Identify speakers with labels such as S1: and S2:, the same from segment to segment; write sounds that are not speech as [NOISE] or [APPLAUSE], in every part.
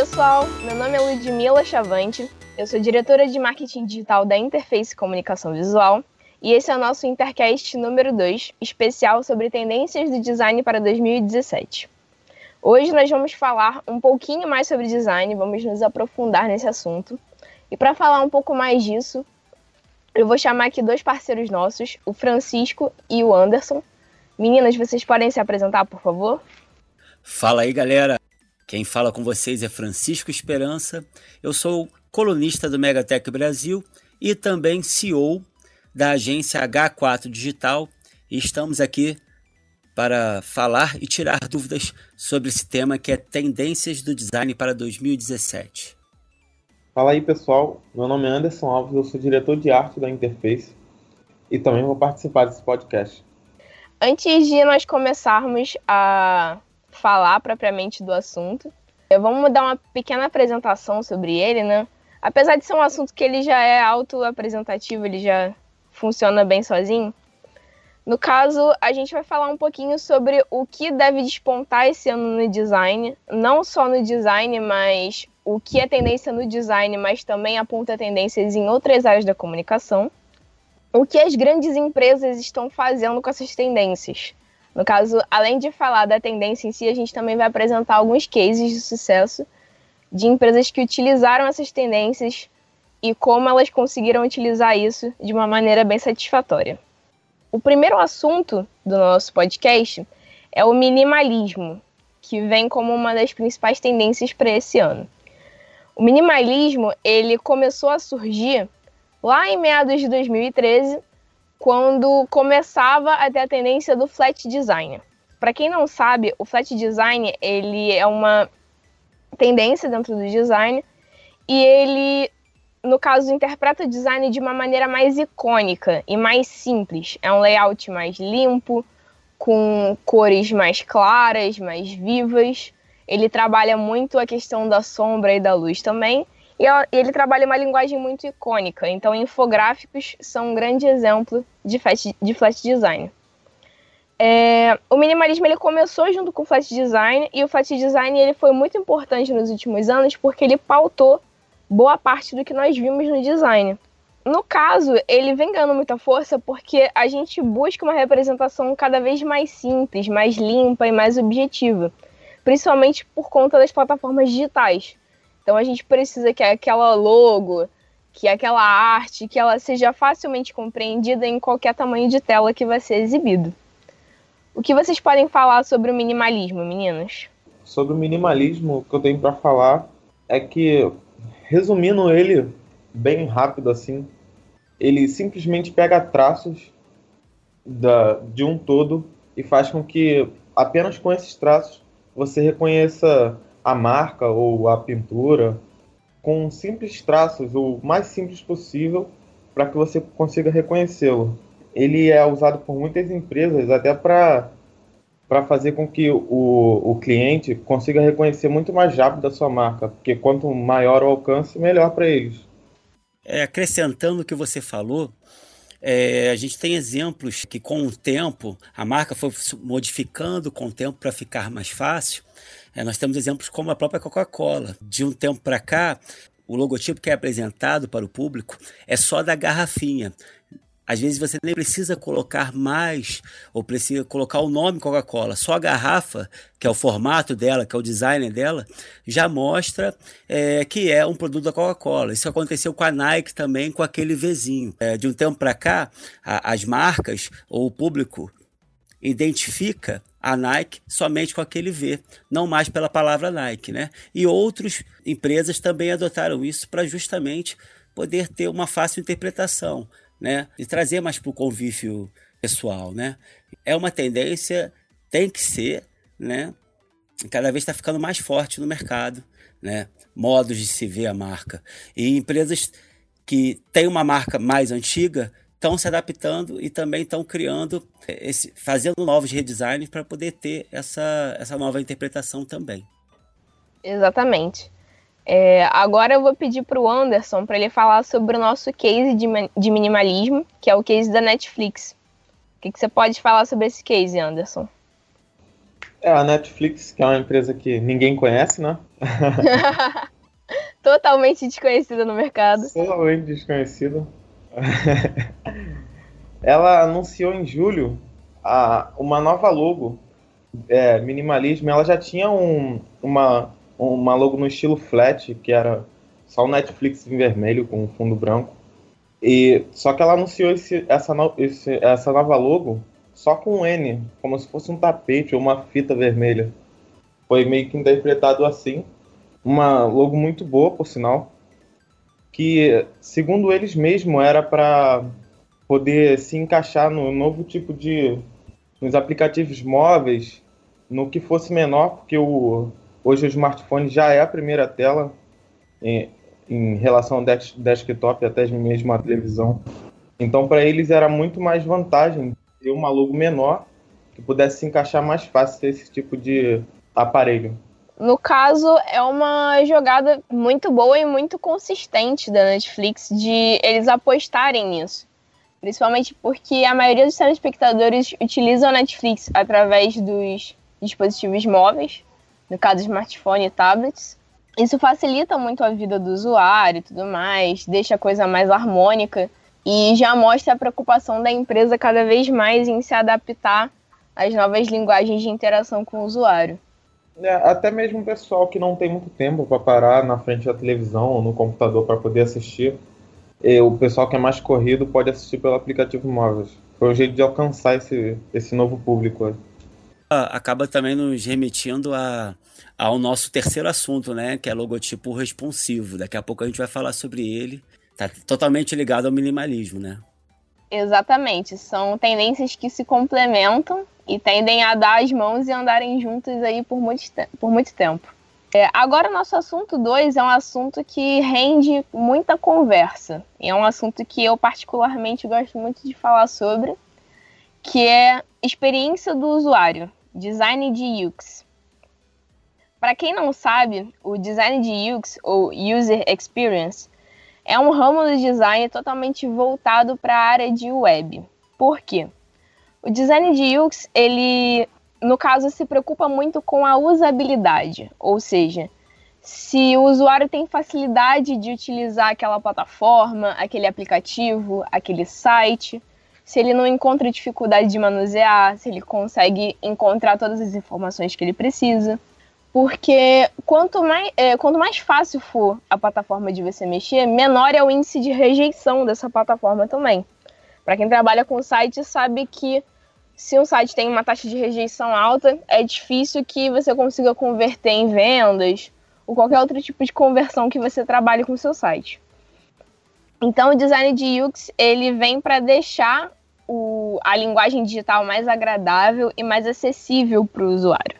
S1: Pessoal. Meu nome é Ludmila Chavante. Eu sou diretora de marketing digital da Interface Comunicação Visual e esse é o nosso Intercast número 2, especial sobre tendências do design para 2017. Hoje nós vamos falar um pouquinho mais sobre design, vamos nos aprofundar nesse assunto. E para falar um pouco mais disso, eu vou chamar aqui dois parceiros nossos, o Francisco e o Anderson. Meninas, vocês podem se apresentar, por favor?
S2: Fala aí, galera. Quem fala com vocês é Francisco Esperança. Eu sou colunista do Megatech Brasil e também CEO da agência H4 Digital e estamos aqui para falar e tirar dúvidas sobre esse tema que é tendências do design para 2017.
S3: Fala aí pessoal, meu nome é Anderson Alves, eu sou diretor de arte da Interface e também vou participar desse podcast.
S1: Antes de nós começarmos a falar propriamente do assunto, vamos dar uma pequena apresentação sobre ele, né? Apesar de ser um assunto que ele já é auto-apresentativo, ele já funciona bem sozinho. No caso, a gente vai falar um pouquinho sobre o que deve despontar esse ano no design, não só no design, mas o que é tendência no design, mas também aponta tendências em outras áreas da comunicação. O que as grandes empresas estão fazendo com essas tendências. No caso, além de falar da tendência em si, a gente também vai apresentar alguns cases de sucesso de empresas que utilizaram essas tendências e como elas conseguiram utilizar isso de uma maneira bem satisfatória. O primeiro assunto do nosso podcast é o minimalismo, que vem como uma das principais tendências para esse ano. O minimalismo ele começou a surgir lá em meados de 2013, quando começava a ter a tendência do flat design. Para quem não sabe, o flat design ele é uma tendência dentro do design e ele, no caso, interpreta o design de uma maneira mais icônica e mais simples. É um layout mais limpo, com cores mais claras, mais vivas ele trabalha muito a questão da sombra e da luz também. E ele trabalha uma linguagem muito icônica. Então, infográficos são um grande exemplo de flash, de flash design. É, o minimalismo ele começou junto com o flash design e o flash design ele foi muito importante nos últimos anos porque ele pautou boa parte do que nós vimos no design. No caso, ele vem ganhando muita força porque a gente busca uma representação cada vez mais simples, mais limpa e mais objetiva principalmente por conta das plataformas digitais. Então a gente precisa que aquela logo, que aquela arte, que ela seja facilmente compreendida em qualquer tamanho de tela que vai ser exibido. O que vocês podem falar sobre o minimalismo, meninas?
S3: Sobre o minimalismo, o que eu tenho para falar é que, resumindo ele bem rápido assim, ele simplesmente pega traços da, de um todo e faz com que apenas com esses traços você reconheça a marca ou a pintura com simples traços, o mais simples possível, para que você consiga reconhecê-lo. Ele é usado por muitas empresas até para para fazer com que o, o cliente consiga reconhecer muito mais rápido a sua marca, porque quanto maior o alcance, melhor para eles.
S2: É, acrescentando o que você falou, é, a gente tem exemplos que, com o tempo, a marca foi modificando com o tempo para ficar mais fácil. É, nós temos exemplos como a própria Coca-Cola. De um tempo para cá, o logotipo que é apresentado para o público é só da garrafinha. Às vezes você nem precisa colocar mais ou precisa colocar o nome Coca-Cola. Só a garrafa, que é o formato dela, que é o design dela, já mostra é, que é um produto da Coca-Cola. Isso aconteceu com a Nike também, com aquele Vzinho. É, de um tempo para cá, a, as marcas ou o público identifica a Nike somente com aquele V, não mais pela palavra Nike, né? E outras empresas também adotaram isso para justamente poder ter uma fácil interpretação né? E trazer mais para o convívio pessoal, né? É uma tendência, tem que ser, né? Cada vez está ficando mais forte no mercado, né? Modos de se ver a marca. E empresas que têm uma marca mais antiga estão se adaptando e também estão criando, esse, fazendo novos redesigns para poder ter essa, essa nova interpretação também.
S1: Exatamente. É, agora eu vou pedir para o Anderson para ele falar sobre o nosso case de, de, minimalismo, que é o case da Netflix. O que, que, você pode falar sobre esse case, Anderson?
S3: É, a Netflix, que é uma empresa que ninguém conhece, né? [LAUGHS]
S1: Totalmente desconhecida no mercado.
S3: Totalmente desconhecida. [LAUGHS] ela anunciou em julho a, uma nova logo, é, minimalismo. Ela já tinha um, uma, uma logo no estilo flat, que era só o Netflix em vermelho com fundo branco. E só que ela anunciou esse, essa, no, esse, essa nova logo só com um N, como se fosse um tapete ou uma fita vermelha. Foi meio que interpretado assim. Uma logo muito boa, por sinal, que segundo eles mesmos era para poder se encaixar no novo tipo de nos aplicativos móveis, no que fosse menor, porque o, hoje o smartphone já é a primeira tela em, em relação ao desktop, até mesmo a televisão. Então, para eles era muito mais vantagem ter uma logo menor que pudesse se encaixar mais fácil esse tipo de aparelho.
S1: No caso, é uma jogada muito boa e muito consistente da Netflix de eles apostarem nisso. Principalmente porque a maioria dos telespectadores utilizam a Netflix através dos dispositivos móveis, no caso smartphone e tablets. Isso facilita muito a vida do usuário e tudo mais, deixa a coisa mais harmônica e já mostra a preocupação da empresa cada vez mais em se adaptar às novas linguagens de interação com o usuário.
S3: É, até mesmo o pessoal que não tem muito tempo para parar na frente da televisão ou no computador para poder assistir, e o pessoal que é mais corrido pode assistir pelo aplicativo móvel. Foi um jeito de alcançar esse, esse novo público.
S2: Acaba também nos remetindo a, ao nosso terceiro assunto, né? Que é logotipo responsivo. Daqui a pouco a gente vai falar sobre ele Tá totalmente ligado ao minimalismo, né?
S1: Exatamente. São tendências que se complementam e tendem a dar as mãos e andarem juntos aí por muito, por muito tempo. É, agora, nosso assunto 2 é um assunto que rende muita conversa. É um assunto que eu, particularmente, gosto muito de falar sobre, que é experiência do usuário, design de UX. Para quem não sabe, o design de UX, ou User Experience, é um ramo do design totalmente voltado para a área de web. Por quê? O design de UX, ele, no caso, se preocupa muito com a usabilidade, ou seja, se o usuário tem facilidade de utilizar aquela plataforma, aquele aplicativo, aquele site, se ele não encontra dificuldade de manusear, se ele consegue encontrar todas as informações que ele precisa. Porque quanto mais, é, quanto mais fácil for a plataforma de você mexer, menor é o índice de rejeição dessa plataforma também. Para quem trabalha com site, sabe que se um site tem uma taxa de rejeição alta, é difícil que você consiga converter em vendas ou qualquer outro tipo de conversão que você trabalhe com o seu site. Então, o design de UX ele vem para deixar o, a linguagem digital mais agradável e mais acessível para o usuário.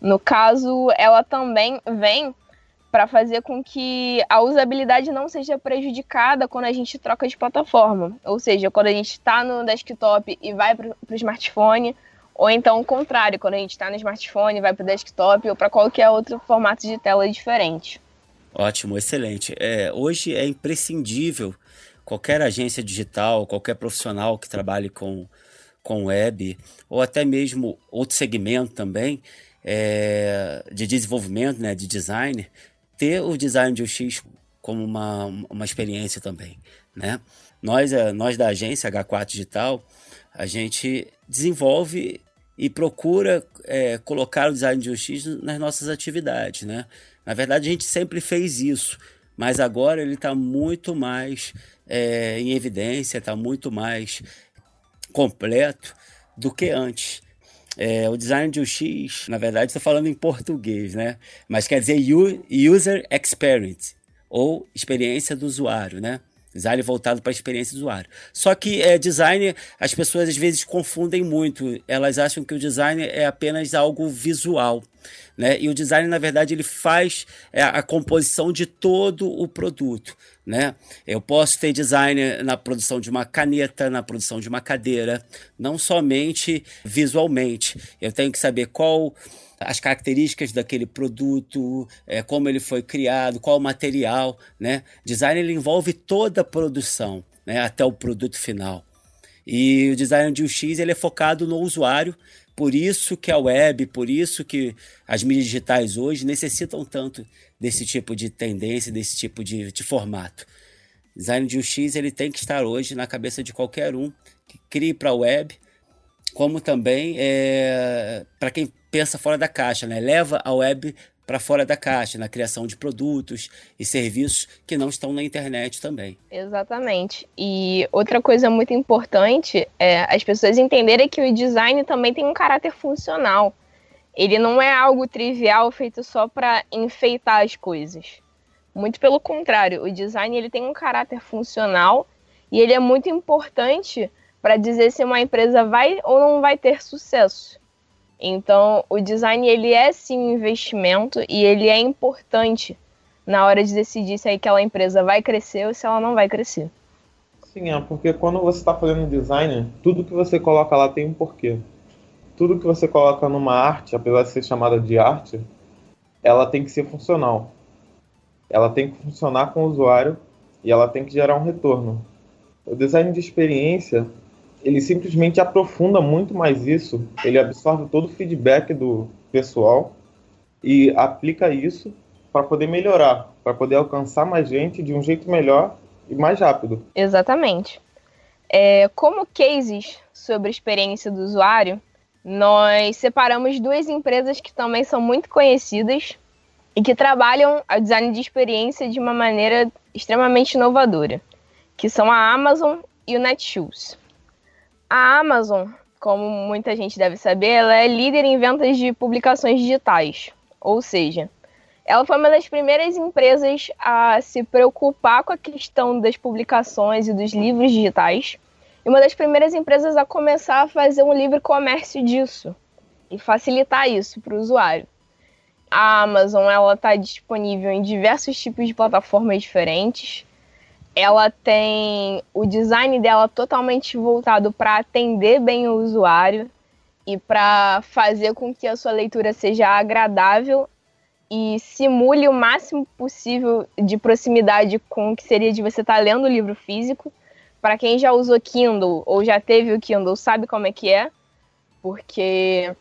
S1: No caso, ela também vem para fazer com que a usabilidade não seja prejudicada quando a gente troca de plataforma. Ou seja, quando a gente está no desktop e vai para o smartphone, ou então o contrário, quando a gente está no smartphone vai para o desktop ou para qualquer outro formato de tela diferente.
S2: Ótimo, excelente. É, hoje é imprescindível qualquer agência digital, qualquer profissional que trabalhe com, com web, ou até mesmo outro segmento também, é, de desenvolvimento, né, de design, ter o design de UX como uma, uma experiência também, né? Nós, é, nós da agência H4 Digital, a gente desenvolve e procura é, colocar o design de UX nas nossas atividades, né? Na verdade, a gente sempre fez isso, mas agora ele está muito mais é, em evidência, está muito mais completo do que antes. É, o design de UX, na verdade, estou falando em português, né? Mas quer dizer User Experience, ou experiência do usuário, né? Design voltado para a experiência do usuário. Só que é, design, as pessoas às vezes confundem muito. Elas acham que o design é apenas algo visual. Né? E o design, na verdade, ele faz é, a composição de todo o produto. Né? Eu posso ter design na produção de uma caneta, na produção de uma cadeira, não somente visualmente. Eu tenho que saber qual as características daquele produto, é, como ele foi criado, qual o material, né? Design ele envolve toda a produção, né? Até o produto final. E o design de UX ele é focado no usuário Por isso que a web, por isso que as mídias digitais hoje necessitam tanto desse tipo de tendência, desse tipo de, de formato. Design de UX ele tem que estar hoje na cabeça de qualquer um que crie para a web, como também é, para quem pensa fora da caixa, né? leva a web para fora da caixa, na criação de produtos e serviços que não estão na internet também.
S1: Exatamente. E outra coisa muito importante é as pessoas entenderem que o design também tem um caráter funcional. Ele não é algo trivial feito só para enfeitar as coisas. Muito pelo contrário, o design ele tem um caráter funcional e ele é muito importante para dizer se uma empresa vai ou não vai ter sucesso. Então, o design ele é sim um investimento e ele é importante na hora de decidir se aquela empresa vai crescer ou se ela não vai crescer.
S3: Sim, é porque quando você está fazendo design, tudo que você coloca lá tem um porquê. Tudo que você coloca numa arte, apesar de ser chamada de arte, ela tem que ser funcional. Ela tem que funcionar com o usuário e ela tem que gerar um retorno. O design de experiência ele simplesmente aprofunda muito mais isso. Ele absorve todo o feedback do pessoal e aplica isso para poder melhorar, para poder alcançar mais gente de um jeito melhor e mais rápido.
S1: Exatamente. É, como cases sobre experiência do usuário, nós separamos duas empresas que também são muito conhecidas e que trabalham o design de experiência de uma maneira extremamente inovadora, que são a Amazon e o Netshoes. A Amazon, como muita gente deve saber, ela é líder em vendas de publicações digitais. Ou seja, ela foi uma das primeiras empresas a se preocupar com a questão das publicações e dos livros digitais. E uma das primeiras empresas a começar a fazer um livre comércio disso e facilitar isso para o usuário. A Amazon ela está disponível em diversos tipos de plataformas diferentes ela tem o design dela totalmente voltado para atender bem o usuário e para fazer com que a sua leitura seja agradável e simule o máximo possível de proximidade com o que seria de você estar tá lendo o livro físico. Para quem já usou Kindle ou já teve o Kindle, sabe como é que é, porque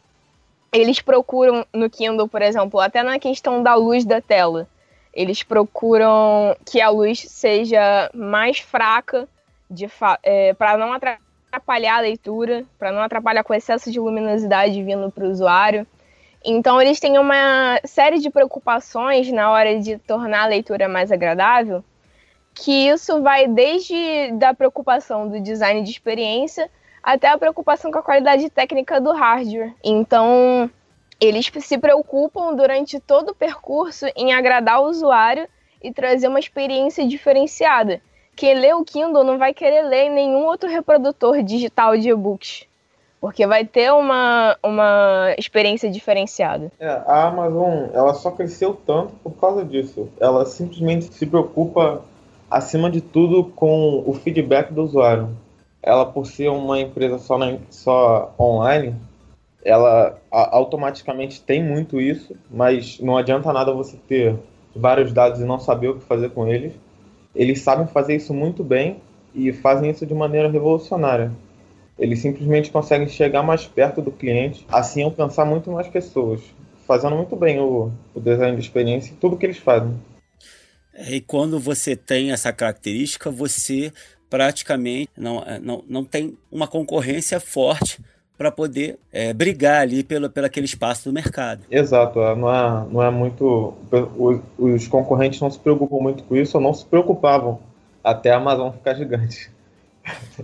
S1: eles procuram no Kindle, por exemplo, até na questão da luz da tela eles procuram que a luz seja mais fraca é, para não atrapalhar a leitura, para não atrapalhar com excesso de luminosidade vindo para o usuário. Então, eles têm uma série de preocupações na hora de tornar a leitura mais agradável, que isso vai desde da preocupação do design de experiência até a preocupação com a qualidade técnica do hardware. Então, eles se preocupam durante todo o percurso em agradar o usuário e trazer uma experiência diferenciada. Quem lê o Kindle não vai querer ler nenhum outro reprodutor digital de e-books, porque vai ter uma, uma experiência diferenciada.
S3: É, a Amazon ela só cresceu tanto por causa disso. Ela simplesmente se preocupa, acima de tudo, com o feedback do usuário. Ela, por ser uma empresa só, na, só online, ela automaticamente tem muito isso, mas não adianta nada você ter vários dados e não saber o que fazer com eles. Eles sabem fazer isso muito bem e fazem isso de maneira revolucionária. Eles simplesmente conseguem chegar mais perto do cliente, assim alcançar muito mais pessoas, fazendo muito bem o, o design de experiência e tudo que eles fazem.
S2: E quando você tem essa característica, você praticamente não, não, não tem uma concorrência forte para poder é, brigar ali pelo, pelo aquele espaço do mercado.
S3: Exato, é, não é, não é muito. Os, os concorrentes não se preocupam muito com isso, ou não se preocupavam até a Amazon ficar gigante.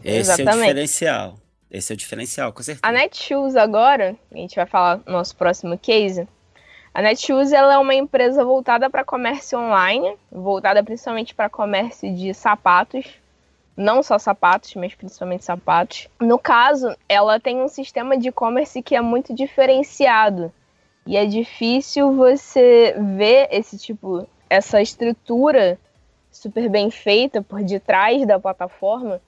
S2: Esse Exatamente. é o diferencial. Esse é o diferencial, com certeza.
S1: A Netshoes agora, a gente vai falar no nosso próximo case. A Netshoes ela é uma empresa voltada para comércio online, voltada principalmente para comércio de sapatos, não só sapatos, mas principalmente sapatos. No caso, ela tem um sistema de e-commerce que é muito diferenciado. E é difícil você ver esse tipo, essa estrutura super bem feita por detrás da plataforma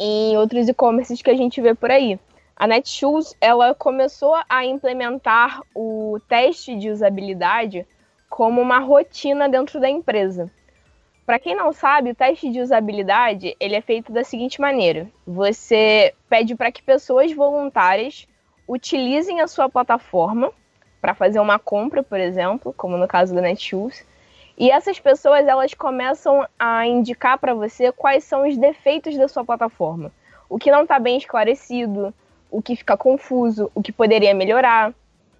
S1: em outros e-commerces que a gente vê por aí. A Netshoes, ela começou a implementar o teste de usabilidade como uma rotina dentro da empresa. Para quem não sabe, o teste de usabilidade ele é feito da seguinte maneira: você pede para que pessoas voluntárias utilizem a sua plataforma para fazer uma compra, por exemplo, como no caso da Netshoes. E essas pessoas elas começam a indicar para você quais são os defeitos da sua plataforma, o que não está bem esclarecido, o que fica confuso, o que poderia melhorar.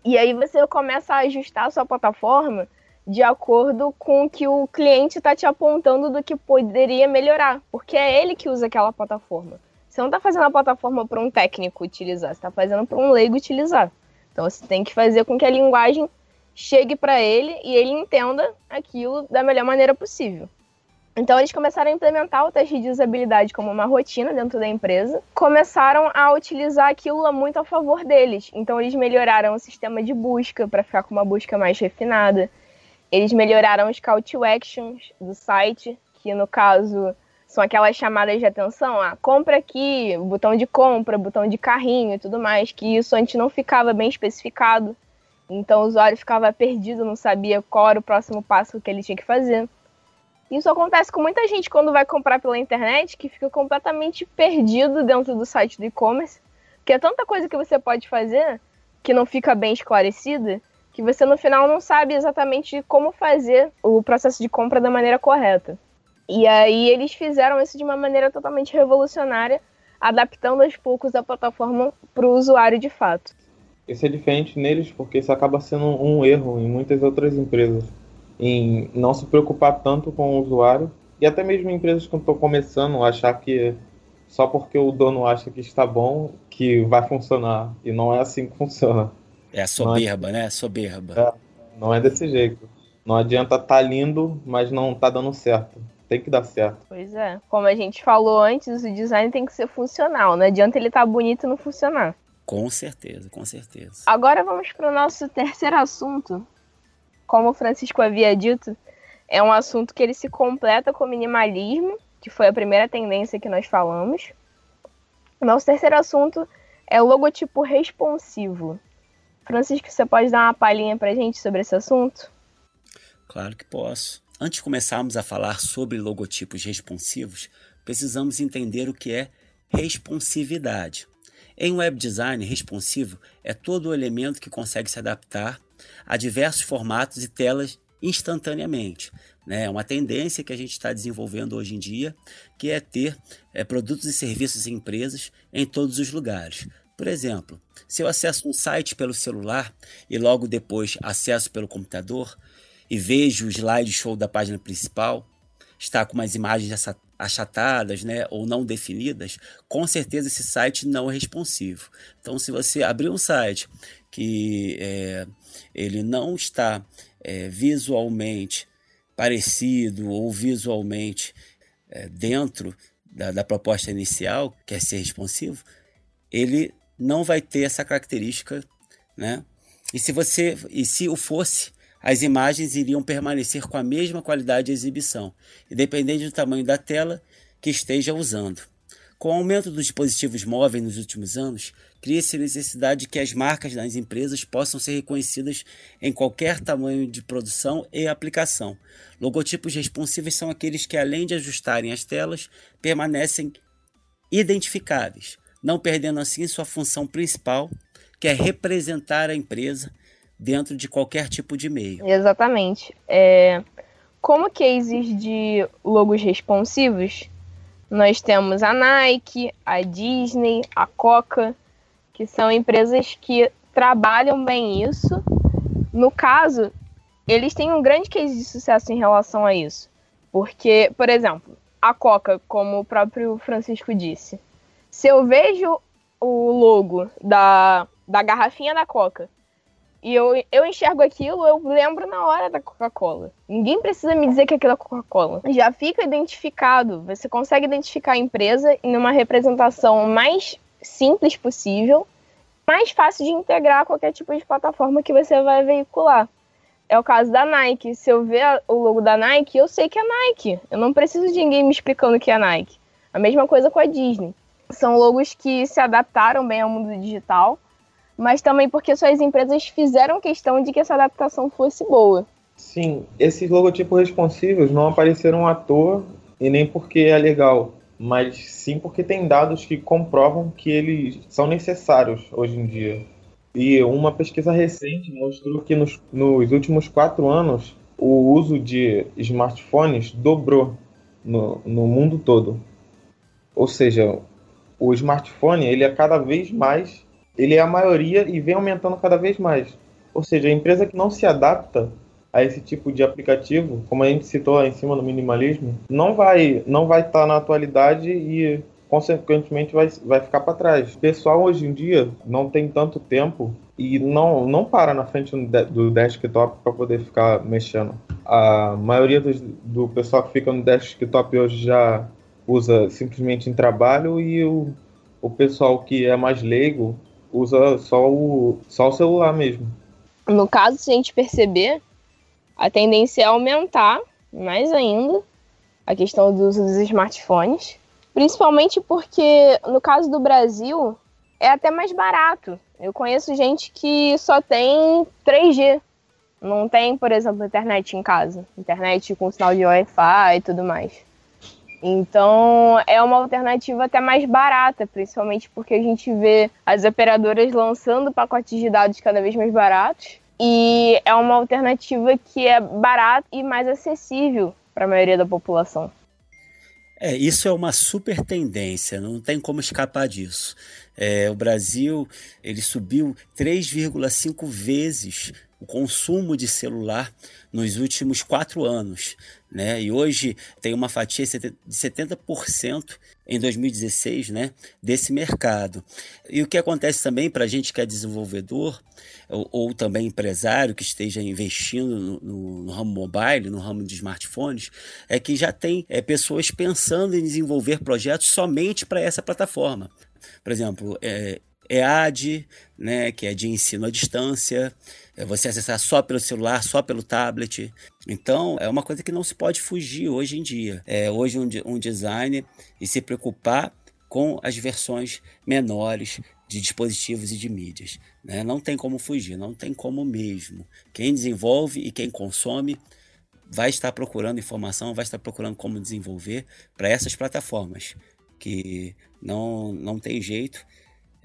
S1: E aí você começa a ajustar a sua plataforma de acordo com o que o cliente está te apontando do que poderia melhorar, porque é ele que usa aquela plataforma. Você não está fazendo a plataforma para um técnico utilizar, você está fazendo para um leigo utilizar. Então você tem que fazer com que a linguagem chegue para ele e ele entenda aquilo da melhor maneira possível. Então eles começaram a implementar o teste de usabilidade como uma rotina dentro da empresa, começaram a utilizar aquilo muito a favor deles. Então eles melhoraram o sistema de busca para ficar com uma busca mais refinada. Eles melhoraram os call to actions do site, que no caso são aquelas chamadas de atenção, ah, compra aqui, botão de compra, botão de carrinho e tudo mais, que isso antes não ficava bem especificado. Então o usuário ficava perdido, não sabia qual era o próximo passo que ele tinha que fazer. Isso acontece com muita gente quando vai comprar pela internet, que fica completamente perdido dentro do site do e-commerce, porque é tanta coisa que você pode fazer que não fica bem esclarecida, que você no final não sabe exatamente como fazer o processo de compra da maneira correta. E aí eles fizeram isso de uma maneira totalmente revolucionária, adaptando aos poucos a plataforma para o usuário de fato.
S3: Isso é diferente neles porque isso acaba sendo um erro em muitas outras empresas, em não se preocupar tanto com o usuário e até mesmo empresas que estão começando a achar que só porque o dono acha que está bom que vai funcionar e não é assim que funciona.
S2: É a soberba, é... né? Soberba.
S3: É, não é desse jeito. Não adianta estar tá lindo, mas não está dando certo. Tem que dar certo.
S1: Pois é. Como a gente falou antes, o design tem que ser funcional. Não adianta ele estar tá bonito e não funcionar.
S2: Com certeza, com certeza.
S1: Agora vamos para o nosso [LAUGHS] terceiro assunto. Como o Francisco havia dito, é um assunto que ele se completa com o minimalismo, que foi a primeira tendência que nós falamos. O nosso terceiro assunto é o logotipo responsivo. Francisco, você pode dar uma palhinha para gente sobre esse assunto?
S2: Claro que posso. Antes de começarmos a falar sobre logotipos responsivos, precisamos entender o que é responsividade. Em web design responsivo é todo o elemento que consegue se adaptar a diversos formatos e telas instantaneamente. Né? É uma tendência que a gente está desenvolvendo hoje em dia, que é ter é, produtos e serviços e empresas em todos os lugares. Por exemplo, se eu acesso um site pelo celular e logo depois acesso pelo computador e vejo o slideshow da página principal, está com umas imagens achatadas né, ou não definidas, com certeza esse site não é responsivo. Então, se você abrir um site que é, ele não está é, visualmente parecido ou visualmente é, dentro da, da proposta inicial, que é ser responsivo, ele não vai ter essa característica, né? E se você e se o fosse, as imagens iriam permanecer com a mesma qualidade de exibição, independente do tamanho da tela que esteja usando. Com o aumento dos dispositivos móveis nos últimos anos, cria-se a necessidade de que as marcas das empresas possam ser reconhecidas em qualquer tamanho de produção e aplicação. Logotipos responsivos são aqueles que, além de ajustarem as telas, permanecem identificáveis, não perdendo assim sua função principal, que é representar a empresa dentro de qualquer tipo de meio.
S1: Exatamente. É, como cases de logos responsivos, nós temos a Nike, a Disney, a Coca, que são empresas que trabalham bem isso. No caso, eles têm um grande case de sucesso em relação a isso. Porque, por exemplo, a Coca, como o próprio Francisco disse, se eu vejo o logo da, da garrafinha da Coca e eu, eu enxergo aquilo, eu lembro na hora da Coca-Cola. Ninguém precisa me dizer que aquilo é Coca-Cola. Já fica identificado. Você consegue identificar a empresa em uma representação mais simples possível, mais fácil de integrar a qualquer tipo de plataforma que você vai veicular. É o caso da Nike. Se eu ver o logo da Nike, eu sei que é Nike. Eu não preciso de ninguém me explicando que é Nike. A mesma coisa com a Disney. São logos que se adaptaram bem ao mundo digital mas também porque suas empresas fizeram questão de que essa adaptação fosse boa.
S3: Sim, esses logotipos responsivos não apareceram à toa e nem porque é legal, mas sim porque tem dados que comprovam que eles são necessários hoje em dia. E uma pesquisa recente mostrou que nos, nos últimos quatro anos o uso de smartphones dobrou no, no mundo todo. Ou seja, o smartphone ele é cada vez mais, ele é a maioria e vem aumentando cada vez mais. Ou seja, a empresa que não se adapta a esse tipo de aplicativo, como a gente citou em cima do minimalismo, não vai não vai estar na atualidade e consequentemente vai, vai ficar para trás. O pessoal hoje em dia não tem tanto tempo e não, não para na frente do desktop para poder ficar mexendo. A maioria dos, do pessoal que fica no desktop hoje já usa simplesmente em trabalho e o, o pessoal que é mais leigo usa só o, só o celular mesmo.
S1: No caso, se a gente perceber, a tendência é aumentar mais ainda a questão do uso dos smartphones, principalmente porque no caso do Brasil é até mais barato. Eu conheço gente que só tem 3G, não tem, por exemplo, internet em casa, internet com sinal de Wi-Fi e tudo mais. Então é uma alternativa até mais barata, principalmente porque a gente vê as operadoras lançando pacotes de dados cada vez mais baratos. E é uma alternativa que é barata e mais acessível para a maioria da população.
S2: É, isso é uma super tendência, não tem como escapar disso. É, o Brasil ele subiu 3,5 vezes o consumo de celular nos últimos quatro anos. Né? E hoje tem uma fatia de 70% em 2016 né, desse mercado. E o que acontece também para a gente que é desenvolvedor ou, ou, também empresário que esteja investindo no, no, no, ramo mobile, no ramo de smartphones, é que já tem é, pessoas pensando em desenvolver projetos somente para essa plataforma. Por exemplo, é, EAD, né, que é de ensino à distância, é você acessar só pelo celular, só pelo tablet. Então, é uma coisa que não se pode fugir hoje em dia. É hoje um, um design e se preocupar com as versões menores de dispositivos e de mídias. Né? Não tem como fugir, não tem como mesmo. Quem desenvolve e quem consome vai estar procurando informação, vai estar procurando como desenvolver para essas plataformas que não, não tem jeito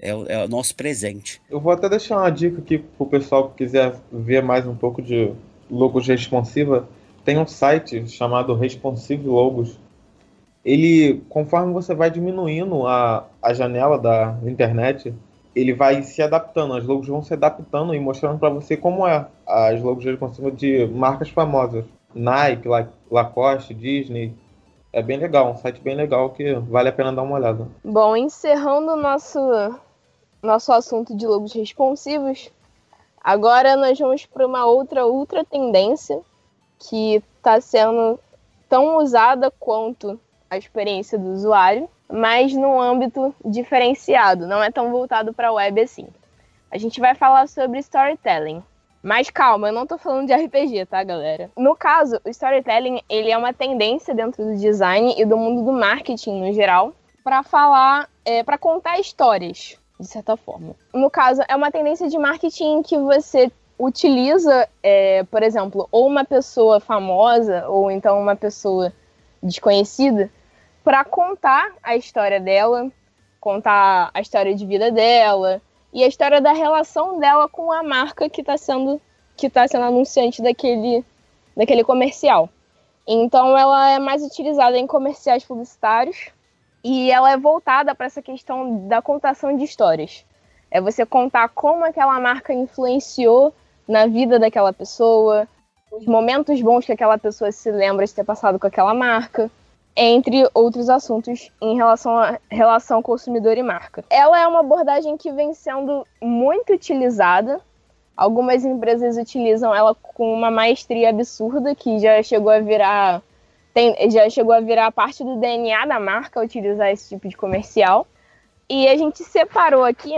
S2: é o, é o nosso presente.
S3: Eu vou até deixar uma dica aqui para o pessoal que quiser ver mais um pouco de logos responsiva. Tem um site chamado Responsive Logos. Ele, conforme você vai diminuindo a, a janela da internet, ele vai se adaptando, as logos vão se adaptando e mostrando para você como é as logos responsivas de marcas famosas. Nike, Lacoste, Disney, é bem legal, um site bem legal que vale a pena dar uma olhada.
S1: Bom, encerrando o nosso nosso assunto de logos responsivos, agora nós vamos para uma outra ultra tendência que está sendo tão usada quanto a experiência do usuário, mas num âmbito diferenciado, não é tão voltado para a web assim. A gente vai falar sobre storytelling. Mas calma, eu não estou falando de RPG, tá, galera? No caso, o storytelling, ele é uma tendência dentro do design e do mundo do marketing no geral, para falar, é, para contar histórias de certa forma. No caso, é uma tendência de marketing que você utiliza, é, por exemplo, ou uma pessoa famosa ou então uma pessoa desconhecida para contar a história dela, contar a história de vida dela e a história da relação dela com a marca que está sendo que está sendo anunciante daquele daquele comercial. Então ela é mais utilizada em comerciais publicitários e ela é voltada para essa questão da contação de histórias. É você contar como aquela marca influenciou na vida daquela pessoa, os momentos bons que aquela pessoa se lembra de ter passado com aquela marca, entre outros assuntos em relação a relação consumidor e marca. Ela é uma abordagem que vem sendo muito utilizada. Algumas empresas utilizam ela com uma maestria absurda que já chegou a virar tem, já chegou a virar parte do DNA da marca utilizar esse tipo de comercial. E a gente separou aqui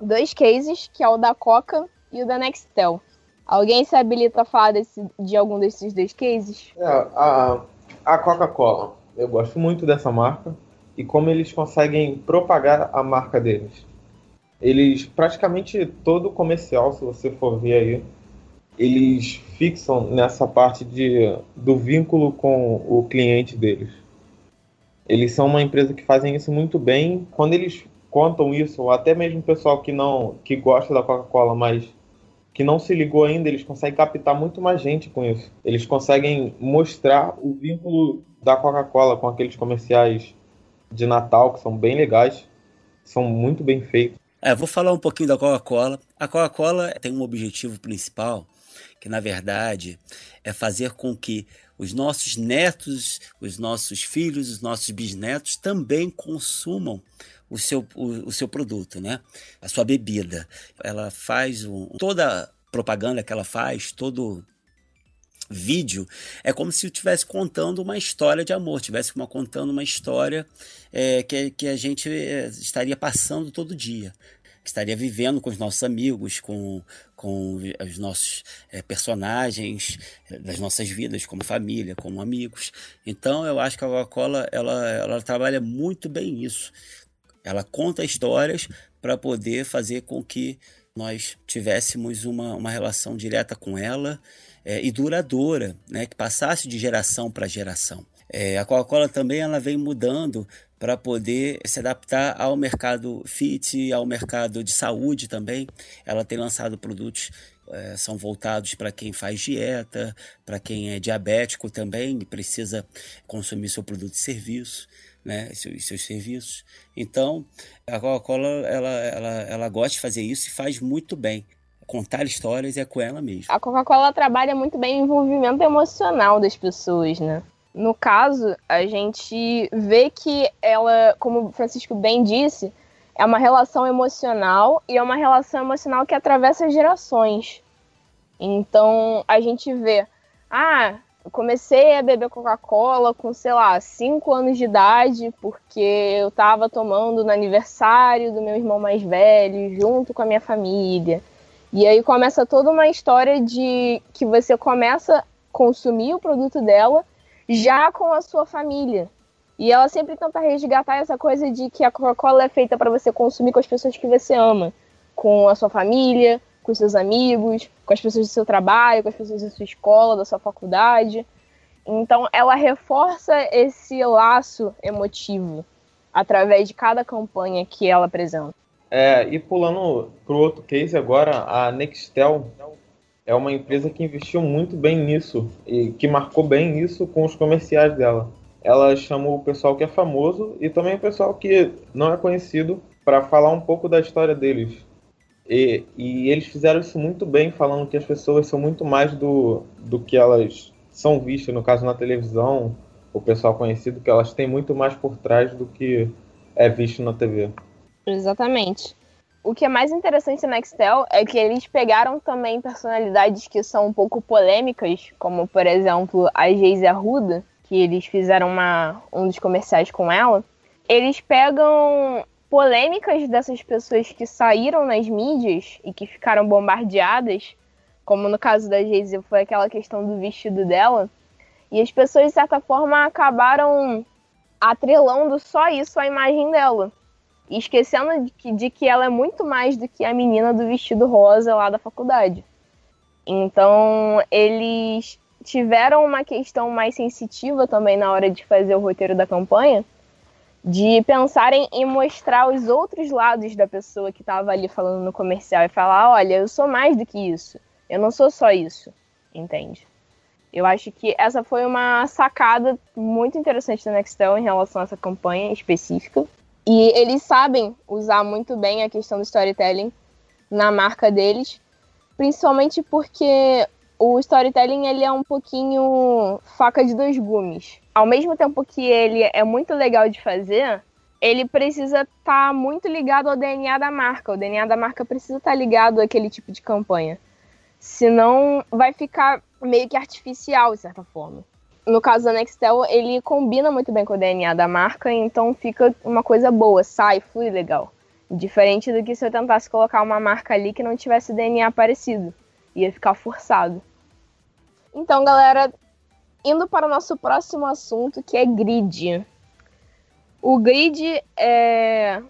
S1: dois cases, que é o da Coca e o da Nextel. Alguém se habilita a falar desse, de algum desses dois cases?
S3: É, a, a Coca-Cola. Eu gosto muito dessa marca e como eles conseguem propagar a marca deles. Eles, praticamente todo comercial, se você for ver aí, eles fixam nessa parte de, do vínculo com o cliente deles. Eles são uma empresa que fazem isso muito bem. Quando eles contam isso, ou até mesmo o pessoal que não que gosta da Coca-Cola, mas que não se ligou ainda, eles conseguem captar muito mais gente com isso. Eles conseguem mostrar o vínculo da Coca-Cola com aqueles comerciais de Natal que são bem legais, são muito bem feitos.
S2: É, vou falar um pouquinho da Coca-Cola. A Coca-Cola tem um objetivo principal, que na verdade é fazer com que os nossos netos, os nossos filhos, os nossos bisnetos também consumam o seu, o, o seu produto, né? A sua bebida. Ela faz um, toda propaganda que ela faz, todo vídeo, é como se estivesse contando uma história de amor, estivesse contando uma história é, que, que a gente é, estaria passando todo dia que estaria vivendo com os nossos amigos, com, com os nossos é, personagens das nossas vidas, como família, como amigos. Então, eu acho que a Coca-Cola ela, ela trabalha muito bem isso. Ela conta histórias para poder fazer com que nós tivéssemos uma, uma relação direta com ela é, e duradoura, né, que passasse de geração para geração. É, a Coca-Cola também ela vem mudando para poder se adaptar ao mercado fit, ao mercado de saúde também. Ela tem lançado produtos é, são voltados para quem faz dieta, para quem é diabético também e precisa consumir seu produto de serviço né, seus, seus serviços. Então, a Coca-Cola ela, ela, ela gosta de fazer isso e faz muito bem. Contar histórias é com ela mesmo.
S1: A Coca-Cola trabalha muito bem o envolvimento emocional das pessoas, né? No caso, a gente vê que ela, como o Francisco bem disse, é uma relação emocional e é uma relação emocional que atravessa gerações. Então, a gente vê, ah, eu comecei a beber Coca-Cola com, sei lá, 5 anos de idade, porque eu estava tomando no aniversário do meu irmão mais velho, junto com a minha família. E aí começa toda uma história de que você começa a consumir o produto dela já com a sua família. E ela sempre tenta resgatar essa coisa de que a Coca-Cola é feita para você consumir com as pessoas que você ama, com a sua família, com seus amigos, com as pessoas do seu trabalho, com as pessoas da sua escola, da sua faculdade. Então, ela reforça esse laço emotivo através de cada campanha que ela apresenta.
S3: É, e pulando para o outro case agora, a Nextel é uma empresa que investiu muito bem nisso e que marcou bem isso com os comerciais dela. Ela chamou o pessoal que é famoso e também o pessoal que não é conhecido para falar um pouco da história deles. E, e, eles fizeram isso muito bem, falando que as pessoas são muito mais do, do que elas são vistas, no caso na televisão, o pessoal conhecido, que elas têm muito mais por trás do que é visto na TV.
S1: Exatamente. O que é mais interessante na Nextel é que eles pegaram também personalidades que são um pouco polêmicas, como por exemplo a Geise Arruda, que eles fizeram uma, um dos comerciais com ela. Eles pegam polêmicas dessas pessoas que saíram nas mídias e que ficaram bombardeadas, como no caso da Geise foi aquela questão do vestido dela, e as pessoas, de certa forma, acabaram atrelando só isso à imagem dela. Esquecendo de que, de que ela é muito mais do que a menina do vestido rosa lá da faculdade. Então, eles tiveram uma questão mais sensitiva também na hora de fazer o roteiro da campanha, de pensarem em mostrar os outros lados da pessoa que estava ali falando no comercial e falar, olha, eu sou mais do que isso. Eu não sou só isso, entende? Eu acho que essa foi uma sacada muito interessante da Nextel em relação a essa campanha específica. E eles sabem usar muito bem a questão do storytelling na marca deles, principalmente porque o storytelling ele é um pouquinho faca de dois gumes. Ao mesmo tempo que ele é muito legal de fazer, ele precisa estar tá muito ligado ao DNA da marca. O DNA da marca precisa estar tá ligado àquele tipo de campanha. Senão vai ficar meio que artificial, de certa forma. No caso da Nextel, ele combina muito bem com o DNA da marca, então fica uma coisa boa, sai, flui legal. Diferente do que se eu tentasse colocar uma marca ali que não tivesse DNA parecido ia ficar forçado. Então, galera, indo para o nosso próximo assunto, que é grid. O grid é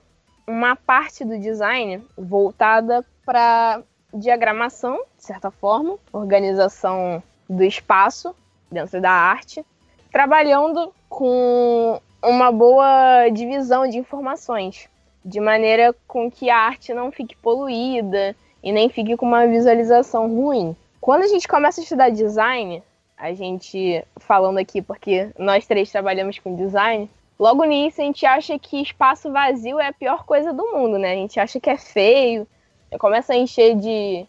S1: uma parte do design voltada para diagramação, de certa forma, organização do espaço dentro da arte, trabalhando com uma boa divisão de informações de maneira com que a arte não fique poluída e nem fique com uma visualização ruim. Quando a gente começa a estudar design, a gente falando aqui porque nós três trabalhamos com design, logo nisso a gente acha que espaço vazio é a pior coisa do mundo, né? A gente acha que é feio, começa a encher de,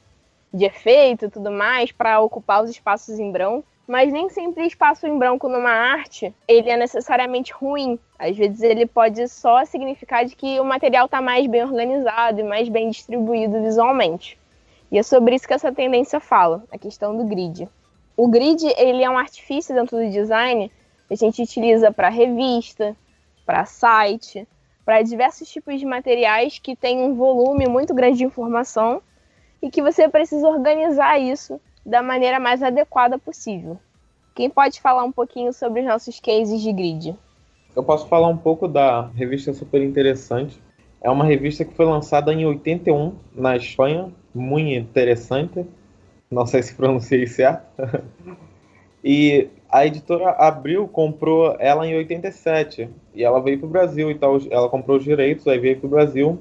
S1: de efeito e tudo mais para ocupar os espaços em branco. Mas nem sempre espaço em branco numa arte ele é necessariamente ruim. Às vezes ele pode só significar de que o material está mais bem organizado e mais bem distribuído visualmente. E é sobre isso que essa tendência fala, a questão do grid. O grid ele é um artifício dentro do design que a gente utiliza para revista, para site, para diversos tipos de materiais que têm um volume muito grande de informação e que você precisa organizar isso da maneira mais adequada possível. Quem pode falar um pouquinho sobre os nossos cases de grid?
S3: Eu posso falar um pouco da revista Super Interessante. É uma revista que foi lançada em 81 na Espanha, muito interessante. Não sei se pronunciei certo. [LAUGHS] e a editora Abril comprou ela em 87 e ela veio para o Brasil e tal. Ela comprou os direitos, aí veio para o Brasil.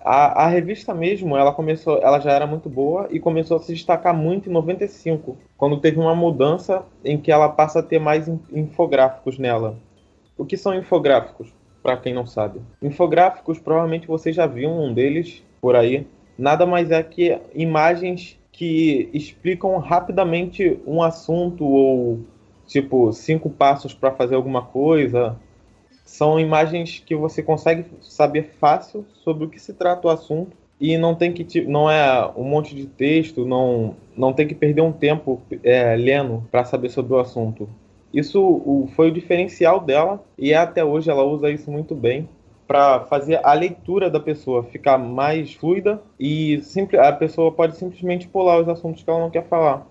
S3: A, a, revista mesmo, ela começou, ela já era muito boa e começou a se destacar muito em 95, quando teve uma mudança em que ela passa a ter mais infográficos nela. O que são infográficos? Para quem não sabe, infográficos provavelmente vocês já viram um deles por aí. Nada mais é que imagens que explicam rapidamente um assunto ou tipo cinco passos para fazer alguma coisa. São imagens que você consegue saber fácil sobre o que se trata o assunto e não tem que não é um monte de texto, não não tem que perder um tempo é, lendo para saber sobre o assunto. Isso o, foi o diferencial dela e até hoje ela usa isso muito bem para fazer a leitura da pessoa ficar mais fluida e sempre, a pessoa pode simplesmente pular os assuntos que ela não quer falar.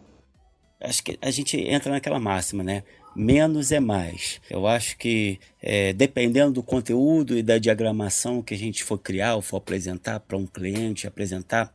S2: Acho que a gente entra naquela máxima, né? Menos é mais. Eu acho que é, dependendo do conteúdo e da diagramação que a gente for criar ou for apresentar para um cliente, apresentar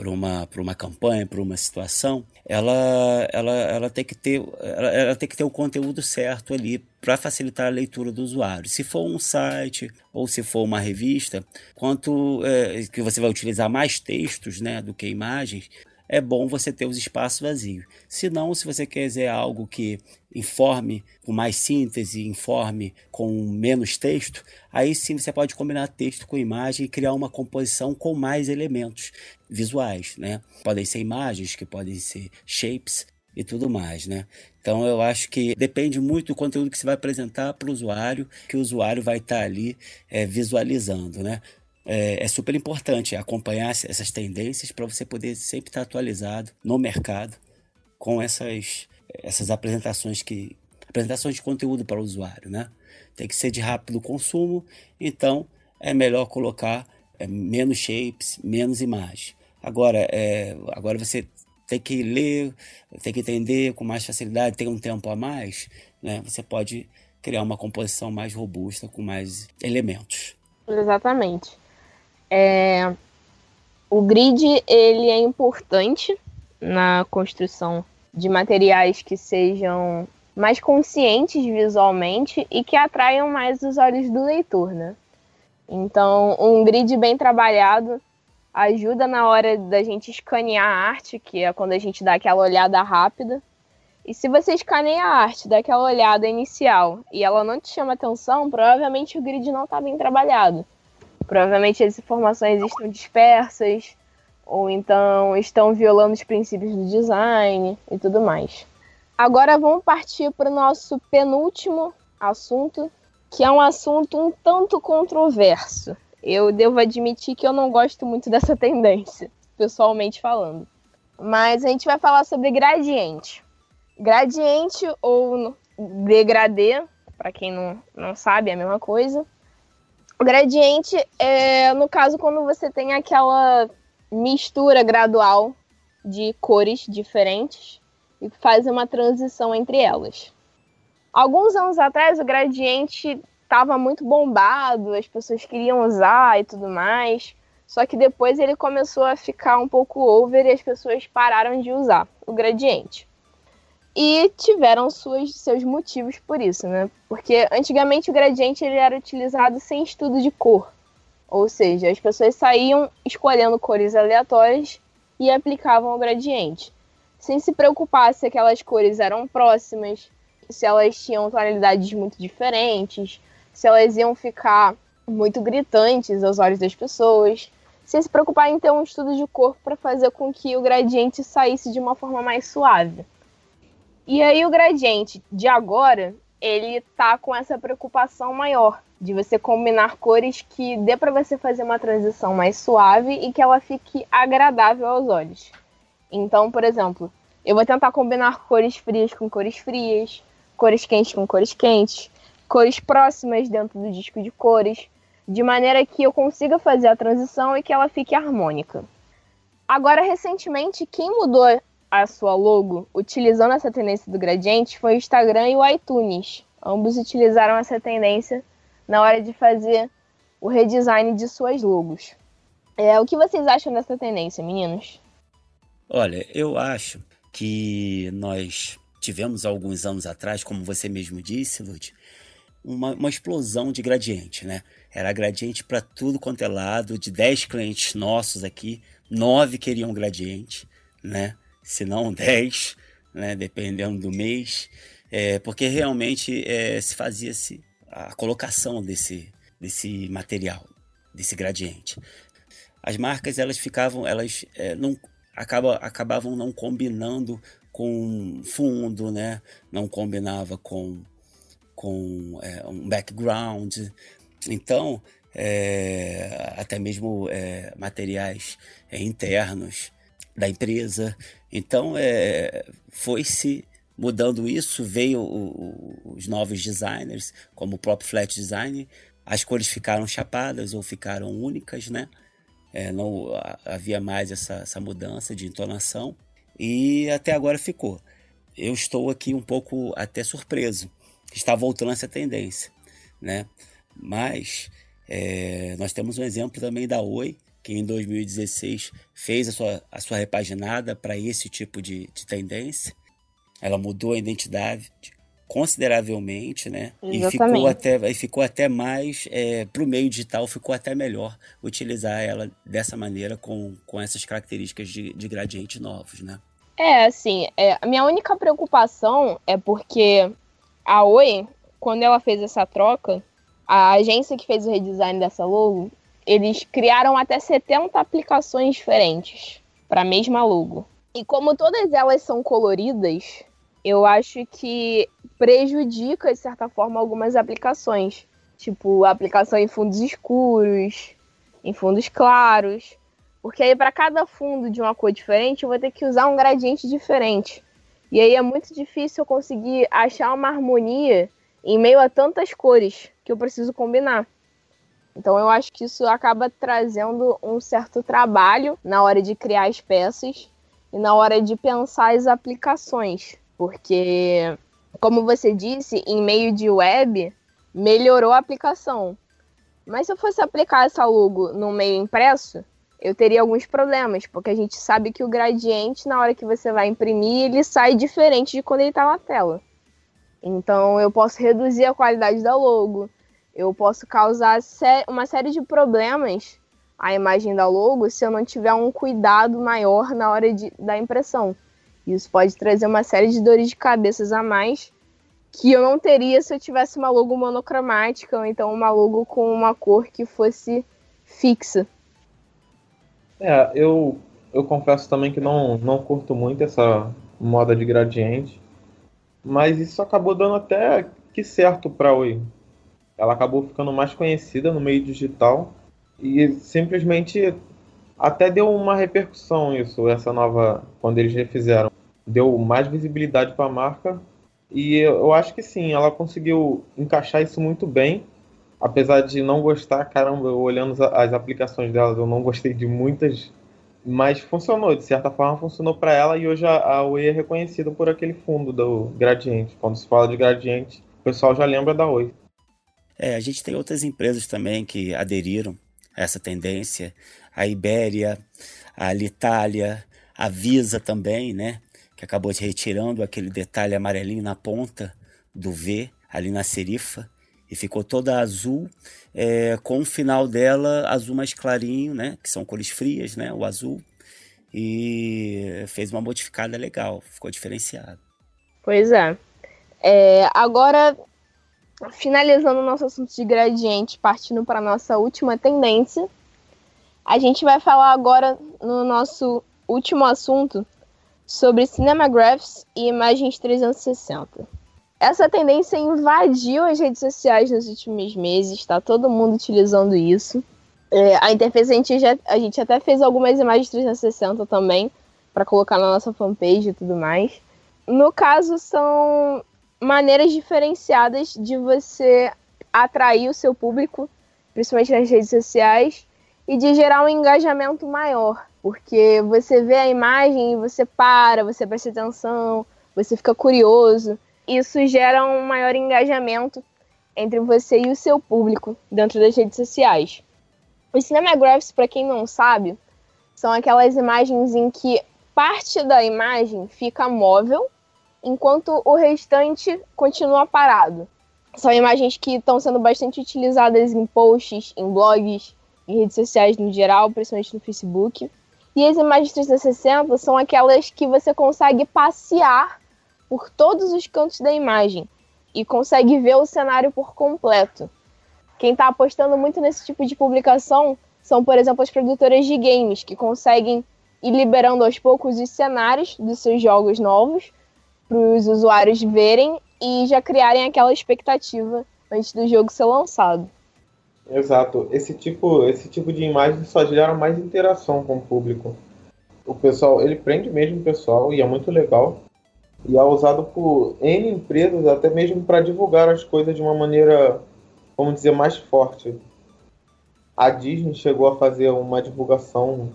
S2: para uma, para uma campanha, para uma situação, ela, ela, ela, tem que ter, ela, ela tem que ter o conteúdo certo ali para facilitar a leitura do usuário. Se for um site ou se for uma revista, quanto é, que você vai utilizar mais textos né, do que imagens, é bom você ter os espaços vazios. Se não, se você quiser algo que informe com mais síntese, informe com menos texto, aí sim você pode combinar texto com imagem e criar uma composição com mais elementos visuais, né? Podem ser imagens, que podem ser shapes e tudo mais, né? Então eu acho que depende muito do conteúdo que você vai apresentar para o usuário, que o usuário vai estar tá ali é, visualizando, né? É, é super importante acompanhar essas tendências para você poder sempre estar atualizado no mercado com essas, essas apresentações que apresentações de conteúdo para o usuário, né? Tem que ser de rápido consumo, então é melhor colocar é, menos shapes, menos imagens. Agora, é, agora você tem que ler, tem que entender com mais facilidade, tem um tempo a mais, né? Você pode criar uma composição mais robusta com mais elementos.
S1: Exatamente. É, o grid ele é importante na construção de materiais que sejam mais conscientes visualmente e que atraiam mais os olhos do leitor, né? Então, um grid bem trabalhado ajuda na hora da gente escanear a arte, que é quando a gente dá aquela olhada rápida. E se você escaneia a arte, dá aquela olhada inicial e ela não te chama atenção, provavelmente o grid não está bem trabalhado. Provavelmente as informações estão dispersas, ou então estão violando os princípios do design e tudo mais. Agora vamos partir para o nosso penúltimo assunto, que é um assunto um tanto controverso. Eu devo admitir que eu não gosto muito dessa [LAUGHS] tendência, pessoalmente falando. Mas a gente vai falar sobre gradiente. Gradiente ou degradê, para quem não, não sabe, é a mesma coisa. O gradiente é, no caso, quando você tem aquela mistura gradual de cores diferentes e faz uma transição entre elas. Alguns anos atrás, o gradiente estava muito bombado, as pessoas queriam usar e tudo mais. Só que depois ele começou a ficar um pouco over e as pessoas pararam de usar o gradiente e tiveram suas, seus motivos por isso, né? Porque antigamente o gradiente ele era utilizado sem estudo de cor. Ou seja, as pessoas saíam escolhendo cores aleatórias e aplicavam o gradiente, sem se preocupar se aquelas cores eram próximas, se elas tinham tonalidades muito diferentes, se elas iam ficar muito gritantes aos olhos das pessoas, sem se preocupar em ter um estudo de corpo para fazer com que o gradiente saísse de uma forma mais suave. E aí o gradiente de agora, ele tá com essa preocupação maior de você combinar cores que dê para você fazer uma transição mais suave e que ela fique agradável aos olhos. Então, por exemplo, eu vou tentar combinar cores frias com cores frias, cores quentes com cores quentes, cores próximas dentro do disco de cores, de maneira que eu consiga fazer a transição e que ela fique harmônica. Agora, recentemente, quem mudou a sua logo utilizando essa tendência do gradiente foi o Instagram e o iTunes. Ambos utilizaram essa tendência na hora de fazer o redesign de suas logos. É, o que vocês acham dessa tendência, meninos?
S2: Olha, eu acho que nós tivemos alguns anos atrás, como você mesmo disse, Lud, uma, uma explosão de gradiente, né? Era gradiente para tudo quanto é lado. De 10 clientes nossos aqui, 9 queriam gradiente, né? Se não [LAUGHS] 10, né, dependendo do mês, é, porque realmente é, se fazia-se a colocação desse, desse material, desse gradiente. As marcas elas ficavam, elas é, não acaba, acabavam não combinando com fundo, né? Não combinava com com é, um background. Então, é, até mesmo é, materiais é, internos da empresa. Então, é, foi-se mudando isso, veio o, os novos designers, como o próprio Flat Design, as cores ficaram chapadas ou ficaram únicas, né? É, não havia mais essa, essa mudança de entonação e até agora ficou. Eu estou aqui um pouco até surpreso está voltando essa tendência, né? Mas é, nós temos um exemplo também da Oi, que em 2016 fez a sua, a sua repaginada para esse tipo de, de tendência. Ela mudou a identidade consideravelmente, né? E ficou até, e ficou até mais é, para o meio digital, ficou até melhor utilizar ela dessa maneira com, com essas características de, de gradiente novos, né?
S1: É, assim, é, a minha única preocupação é porque a Oi, quando ela fez essa troca, a agência que fez o redesign dessa logo eles criaram até 70 aplicações diferentes para a mesma logo. E como todas elas são coloridas, eu acho que prejudica, de certa forma, algumas aplicações. Tipo, aplicação em fundos escuros, em fundos claros. Porque aí, para cada fundo de uma cor diferente, eu vou ter que usar um gradiente diferente. E aí é muito difícil eu conseguir achar uma harmonia em meio a tantas cores que eu preciso combinar. Então eu acho que isso acaba trazendo um certo trabalho na hora de criar as peças e na hora de pensar as aplicações, porque como você disse, em meio de web melhorou a aplicação. Mas se eu fosse aplicar essa logo no meio impresso, eu teria alguns problemas, porque a gente sabe que o gradiente, na hora que você vai imprimir, ele sai diferente de quando ele está na tela. Então eu posso reduzir a qualidade da logo, eu posso causar uma série de problemas à imagem da logo se eu não tiver um cuidado maior na hora de, da impressão. Isso pode trazer uma série de dores de cabeças a mais que eu não teria se eu tivesse uma logo monocromática ou então uma logo com uma cor que fosse fixa.
S3: É, eu, eu confesso também que não, não curto muito essa moda de gradiente, mas isso acabou dando até que certo para o ela acabou ficando mais conhecida no meio digital e simplesmente até deu uma repercussão isso, essa nova, quando eles refizeram. Deu mais visibilidade para a marca e eu acho que sim, ela conseguiu encaixar isso muito bem. Apesar de não gostar, caramba, olhando as aplicações delas, eu não gostei de muitas, mas funcionou, de certa forma funcionou para ela e hoje a, a Oi é reconhecida por aquele fundo do gradiente. Quando se fala de gradiente, o pessoal já lembra da Oi.
S2: É, a gente tem outras empresas também que aderiram a essa tendência. A Ibéria, a Alitalia, a Visa também, né? Que acabou retirando aquele detalhe amarelinho na ponta do V, ali na serifa, e ficou toda azul, é, com o final dela azul mais clarinho, né? Que são cores frias, né? O azul. E fez uma modificada legal, ficou diferenciado.
S1: Pois é. é agora, finalizando o nosso assunto de gradiente, partindo para a nossa última tendência, a gente vai falar agora no nosso último assunto sobre cinemagraphs e imagens 360. Essa tendência invadiu as redes sociais nos últimos meses, está todo mundo utilizando isso. É, a interface a gente, já, a gente até fez algumas imagens 360 também, para colocar na nossa fanpage e tudo mais. No caso, são maneiras diferenciadas de você atrair o seu público, principalmente nas redes sociais, e de gerar um engajamento maior. Porque você vê a imagem e você para, você presta atenção, você fica curioso. Isso gera um maior engajamento entre você e o seu público dentro das redes sociais. Os cinemagraphs, para quem não sabe, são aquelas imagens em que parte da imagem fica móvel enquanto o restante continua parado. São imagens que estão sendo bastante utilizadas em posts, em blogs, em redes sociais no geral, principalmente no Facebook. E as imagens 360 são aquelas que você consegue passear por todos os cantos da imagem e consegue ver o cenário por completo. Quem está apostando muito nesse tipo de publicação são, por exemplo, as produtoras de games, que conseguem ir liberando aos poucos os cenários dos seus jogos novos para os usuários verem e já criarem aquela expectativa antes do jogo ser lançado.
S3: Exato. Esse tipo, esse tipo de imagem só gera mais interação com o público. O pessoal, ele prende mesmo o pessoal e é muito legal. E é usado por N empresas até mesmo para divulgar as coisas de uma maneira, vamos dizer, mais forte. A Disney chegou a fazer uma divulgação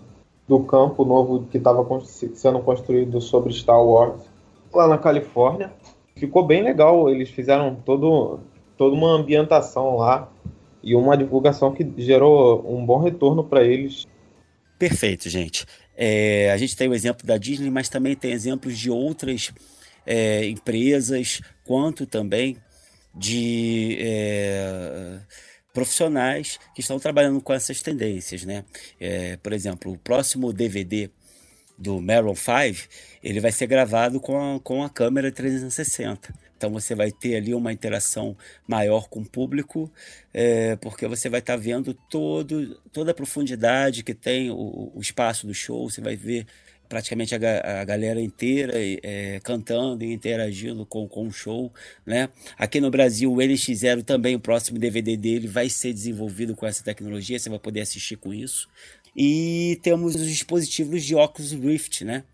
S3: do campo novo que estava sendo construído sobre Star Wars lá na Califórnia. Ficou bem legal. Eles fizeram todo, toda uma ambientação lá e uma divulgação que gerou um bom retorno para eles.
S2: Perfeito, gente. É, a gente tem o exemplo da Disney, mas também tem exemplos de outras é, empresas, quanto também de é, profissionais que estão trabalhando com essas tendências, né? É, por exemplo, o próximo DVD do Maroon 5, ele vai ser gravado com a, com a câmera 360. Então você vai ter ali uma interação maior com o público, é, porque você vai estar tá vendo todo, toda a profundidade que tem o, o, espaço do show, você vai ver praticamente a, a galera inteira é, cantando e interagindo com, com o show, né? Aqui no Brasil, o NX0 também, o próximo DVD dele vai ser desenvolvido com essa tecnologia, você vai poder assistir com isso. E temos os dispositivos de óculos Rift, né?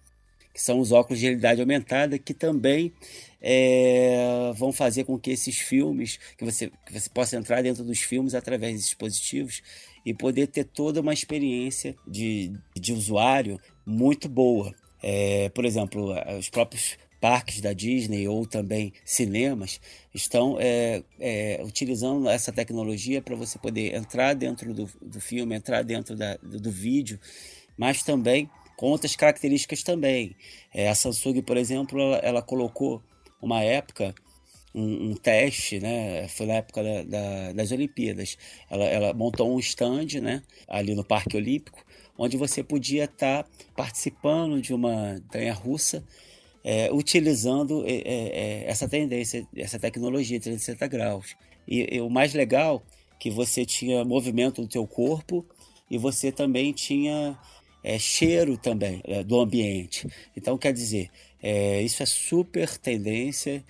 S2: Que são os óculos de realidade aumentada, que também é, vão fazer com que esses filmes, que você, que você possa entrar dentro dos filmes através desses dispositivos e poder ter toda uma experiência de, de usuário muito boa. É, por exemplo, os próprios parques da Disney ou também cinemas estão é, é, utilizando essa tecnologia para você poder entrar dentro do, do filme, entrar dentro da, do, do, vídeo, mas também com outras características também. É, a Samsung, por exemplo, ela, ela colocou uma época um, um, teste, né? Foi na época da, da, das Olimpíadas. Ela, ela, montou um stand, né? Ali no Parque Olímpico, onde você podia estar tá participando de uma montanha russa é, utilizando é, é, é, essa tendência, essa tecnologia de 360 graus. E, e, o mais legal que você tinha movimento do teu corpo e você também tinha é, cheiro também é, do ambiente. Então, quer dizer, isso é super tendência,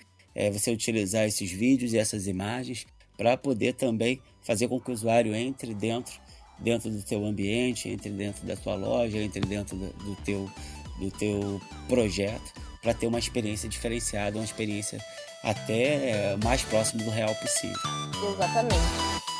S2: você utilizar esses vídeos e essas imagens para poder também fazer com que o usuário entre dentro dentro do teu ambiente, entre dentro da tua loja, entre dentro do, do teu, do teu projeto para ter uma experiência diferenciada, uma experiência até mais próximo do real possível.
S1: Exatamente.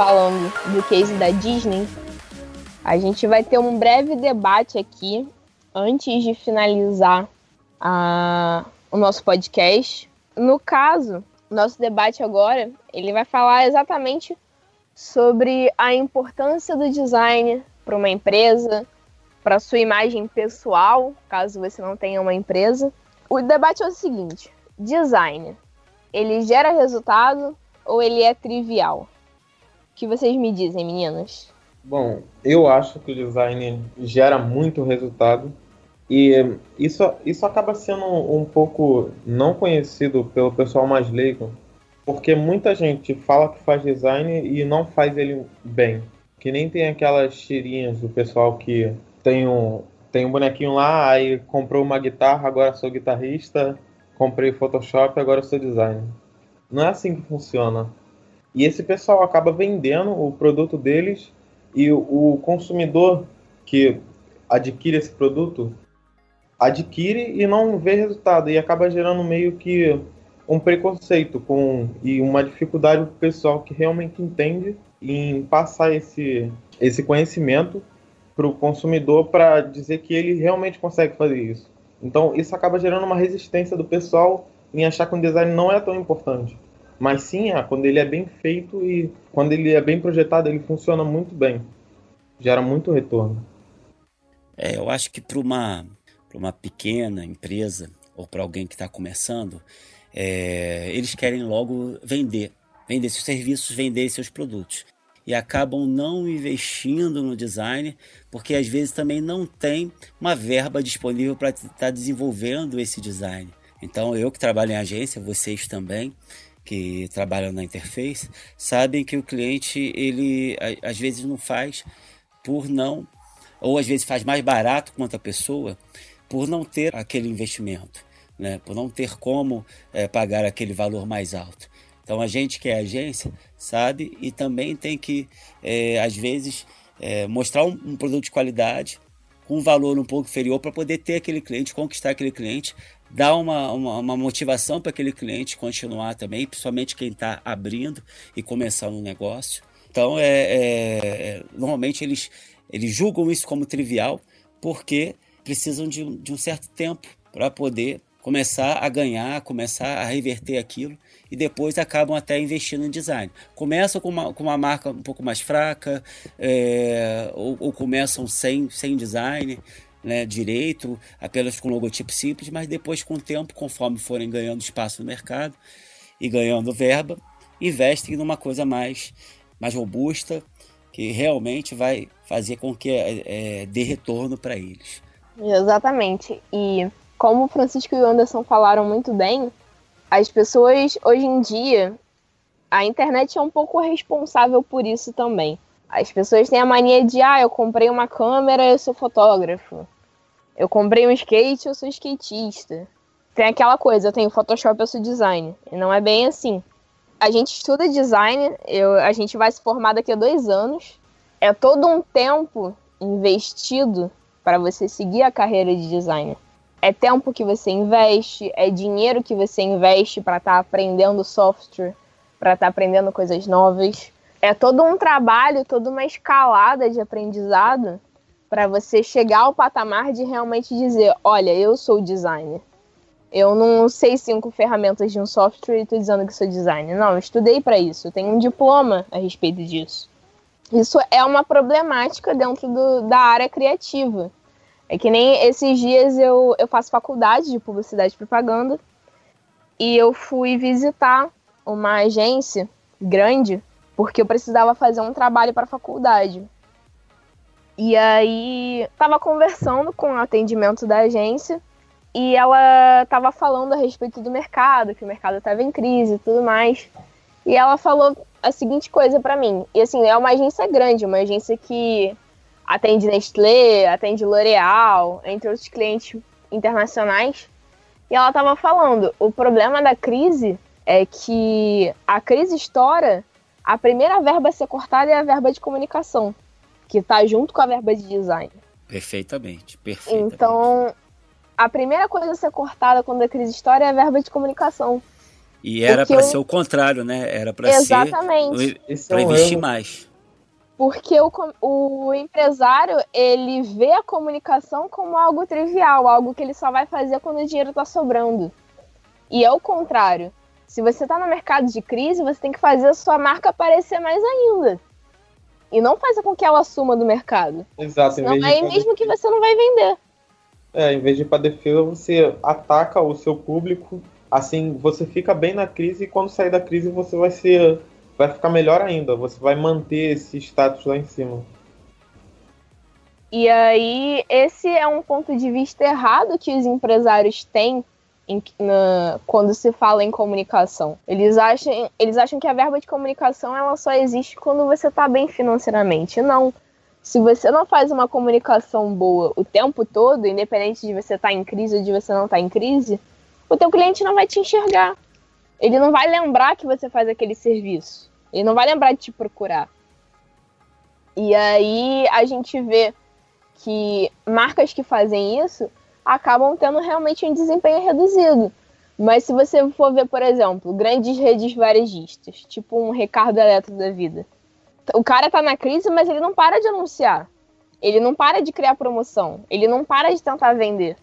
S1: Falando do case da Disney, a gente vai ter um breve debate aqui antes de finalizar a, o nosso podcast. No caso, nosso debate agora, ele vai falar exatamente sobre a importância do design para uma empresa, para sua imagem pessoal, caso você não tenha uma empresa. O debate é o seguinte: design, ele gera resultado ou ele é trivial? Que vocês me dizem, meninas?
S3: Bom, eu acho que o design gera muito resultado e isso, isso acaba sendo um pouco não conhecido pelo pessoal mais leigo, porque muita gente fala que faz design e não faz ele bem. Que nem tem aquelas tirinhas do pessoal que tem um, tem um bonequinho lá, aí comprou uma guitarra, agora sou guitarrista, comprei Photoshop, agora sou designer. Não é assim que funciona. E esse pessoal acaba vendendo o produto deles e o consumidor que adquire esse produto adquire e não vê resultado e acaba gerando meio que um preconceito com e uma dificuldade para o pessoal que realmente entende em passar esse, esse conhecimento para o consumidor para dizer que ele realmente consegue fazer isso. Então isso acaba gerando uma resistência do pessoal em achar que o design não é tão importante. Mas sim, é, quando ele é bem feito e quando ele é bem projetado, ele funciona muito bem. Gera muito retorno.
S2: É, eu acho que para uma, uma pequena empresa ou para alguém que está começando, é, eles querem logo vender, vender seus serviços, vender seus produtos. E acabam não investindo no design, porque às vezes também não tem uma verba disponível para estar tá desenvolvendo esse design. Então, eu que trabalho em agência, vocês também, que trabalham na interface sabem que o cliente ele às vezes não faz por não ou às vezes faz mais barato quanto a pessoa por não ter aquele investimento, né? Por não ter como é, pagar aquele valor mais alto. Então a gente que é agência sabe e também tem que é, às vezes é, mostrar um, um produto de qualidade com um valor um pouco inferior para poder ter aquele cliente, conquistar aquele cliente dar uma, uma, uma motivação para aquele cliente continuar também, principalmente quem está abrindo e começando um negócio. Então, é, é, é, normalmente eles, eles julgam isso como trivial porque precisam de, de um certo tempo para poder começar a ganhar, começar a reverter aquilo e depois acabam até investindo em design. Começam com uma, com uma marca um pouco mais fraca é, ou, ou começam sem, sem design, né, direito, apenas com logotipo simples, mas depois, com o tempo, conforme forem ganhando espaço no mercado e ganhando verba, investem numa coisa mais, mais robusta, que realmente vai fazer com que é, é, dê retorno para eles.
S1: Exatamente. E como o Francisco e o Anderson falaram muito bem, as pessoas hoje em dia, a internet é um pouco responsável por isso também. As pessoas têm a mania de, ah, eu comprei uma câmera, eu sou fotógrafo. Eu comprei um skate, eu sou skatista. Tem aquela coisa, eu tenho Photoshop, eu sou designer. E não é bem assim. A gente estuda design, eu, a gente vai se formar daqui a dois anos. É todo um tempo investido para você seguir a carreira de designer. É tempo que você investe, é dinheiro que você investe para estar tá aprendendo software, para estar tá aprendendo coisas novas é todo um trabalho, toda uma escalada de aprendizado para você chegar ao patamar de realmente dizer, olha, eu sou designer. Eu não sei cinco ferramentas de um software e estou dizendo que sou designer. Não, eu estudei para isso, eu tenho um diploma a respeito disso. Isso é uma problemática dentro do, da área criativa. É que nem esses dias eu, eu faço faculdade de publicidade e propaganda e eu fui visitar uma agência grande porque eu precisava fazer um trabalho para a faculdade. E aí estava conversando com o atendimento da agência e ela estava falando a respeito do mercado, que o mercado estava em crise e tudo mais. E ela falou a seguinte coisa para mim. E assim, é uma agência grande, uma agência que atende Nestlé, atende L'Oréal, entre outros clientes internacionais. E ela estava falando, o problema da crise é que a crise estoura a primeira verba a ser cortada é a verba de comunicação, que está junto com a verba de design.
S2: Perfeitamente, perfeitamente.
S1: Então, a primeira coisa a ser cortada quando a crise estoura é a verba de comunicação.
S2: E era para eu... ser o contrário, né? Era para ser para investir mais.
S1: Porque o, o empresário, ele vê a comunicação como algo trivial, algo que ele só vai fazer quando o dinheiro está sobrando. E é o contrário. Se você está no mercado de crise, você tem que fazer a sua marca aparecer mais ainda. E não fazer com que ela suma do mercado.
S3: Exato.
S1: Senão, aí mesmo que você não vai vender.
S3: É, em vez de ir para defesa, você ataca o seu público. Assim, você fica bem na crise e quando sair da crise você vai ser vai ficar melhor ainda. Você vai manter esse status lá em cima.
S1: E aí, esse é um ponto de vista errado que os empresários têm em, na, quando se fala em comunicação. Eles acham, eles acham que a verba de comunicação ela só existe quando você está bem financeiramente. Não. Se você não faz uma comunicação boa o tempo todo, independente de você estar tá em crise ou de você não estar tá em crise, o teu cliente não vai te enxergar. Ele não vai lembrar que você faz aquele serviço. Ele não vai lembrar de te procurar. E aí a gente vê que marcas que fazem isso acabam tendo realmente um desempenho reduzido. Mas se você for ver, por exemplo, grandes redes varejistas, tipo um Ricardo Eletro da vida, o cara tá na crise, mas ele não para de anunciar. Ele não para de criar promoção. Ele não para de tentar vender,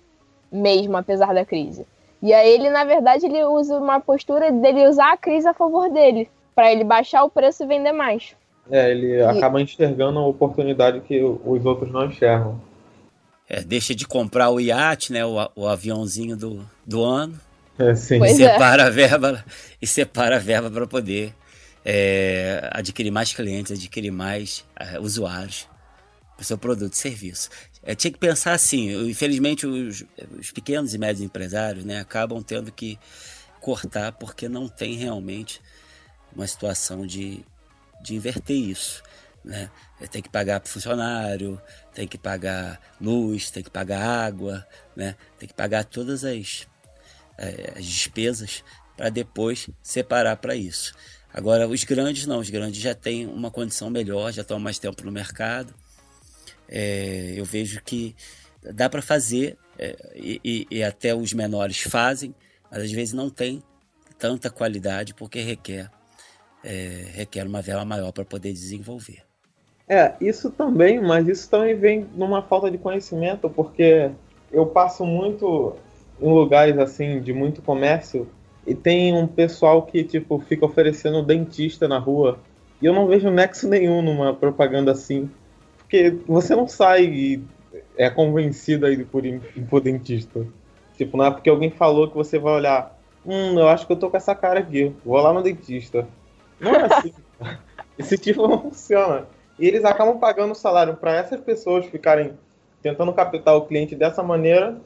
S1: mesmo apesar da crise. E aí ele, na verdade, ele usa uma postura dele usar a crise a favor dele para ele baixar o preço e vender mais.
S3: É, ele e... acaba enxergando a oportunidade que os outros não enxergam.
S2: É, deixa de comprar o iate, né, o, o aviãozinho do, do ano.
S3: É, sim.
S2: E separa, é. a verba, [LAUGHS] e separa a verba para poder é, adquirir mais clientes, adquirir mais uh, usuários para o seu produto e serviço. É, tinha que pensar assim, infelizmente os, os, pequenos e médios empresários né, acabam tendo que cortar porque não tem realmente uma situação de, de inverter isso. Né? Tem que pagar para funcionário, tem que pagar luz, tem que pagar água, né? tem que pagar todas as, é, as despesas para depois separar para isso. Agora, os grandes não, os grandes já têm uma condição melhor, já estão mais tempo no mercado. É, eu vejo que dá para fazer, é, e, e, até os menores fazem, mas às vezes não tem tanta qualidade porque requer é, requer uma vela maior para poder desenvolver.
S3: É, isso também, mas isso também vem numa falta de conhecimento, porque eu passo muito em lugares assim de muito comércio e tem um pessoal que tipo fica oferecendo dentista na rua e eu não vejo nexo nenhum numa propaganda assim, porque você não sai e é convencido aí por por dentista. Tipo, não é porque alguém falou que você vai olhar, hum, eu acho que eu tô com essa cara aqui, vou lá no dentista. Não é assim. [LAUGHS] Esse tipo não funciona. E eles acabam pagando o salário para essas pessoas ficarem tentando captar o cliente dessa maneira,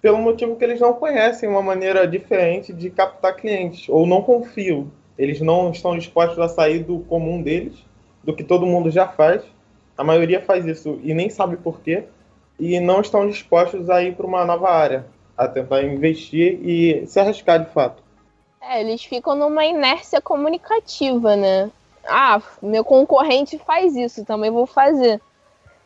S3: pelo motivo que eles não conhecem uma maneira diferente de captar clientes, ou não confiam. Eles não estão dispostos a sair do comum deles, do que todo mundo já faz. A maioria faz isso e nem sabe por quê, e não estão dispostos a ir para uma nova área, a tentar investir e se arriscar de fato.
S1: É, eles ficam numa inércia comunicativa, né? Ah, meu concorrente faz isso, também vou fazer.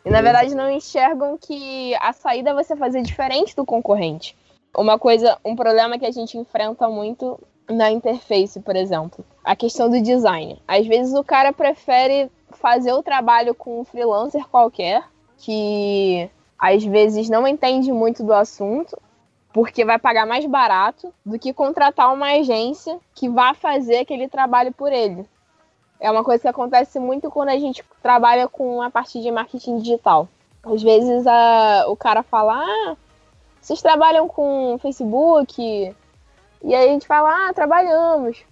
S1: E na verdade não enxergam que a saída é você fazer diferente do concorrente. Uma coisa, um problema que a gente enfrenta muito na interface, por exemplo, a questão do design. Às vezes o cara prefere fazer o trabalho com um freelancer qualquer, que às vezes não entende muito do assunto, porque vai pagar mais barato do que contratar uma agência que vá fazer aquele trabalho por ele. É uma coisa que acontece muito quando a gente trabalha com a parte de marketing digital. Às vezes a, o cara fala, ah, vocês trabalham com Facebook? E aí a gente fala, ah, trabalhamos.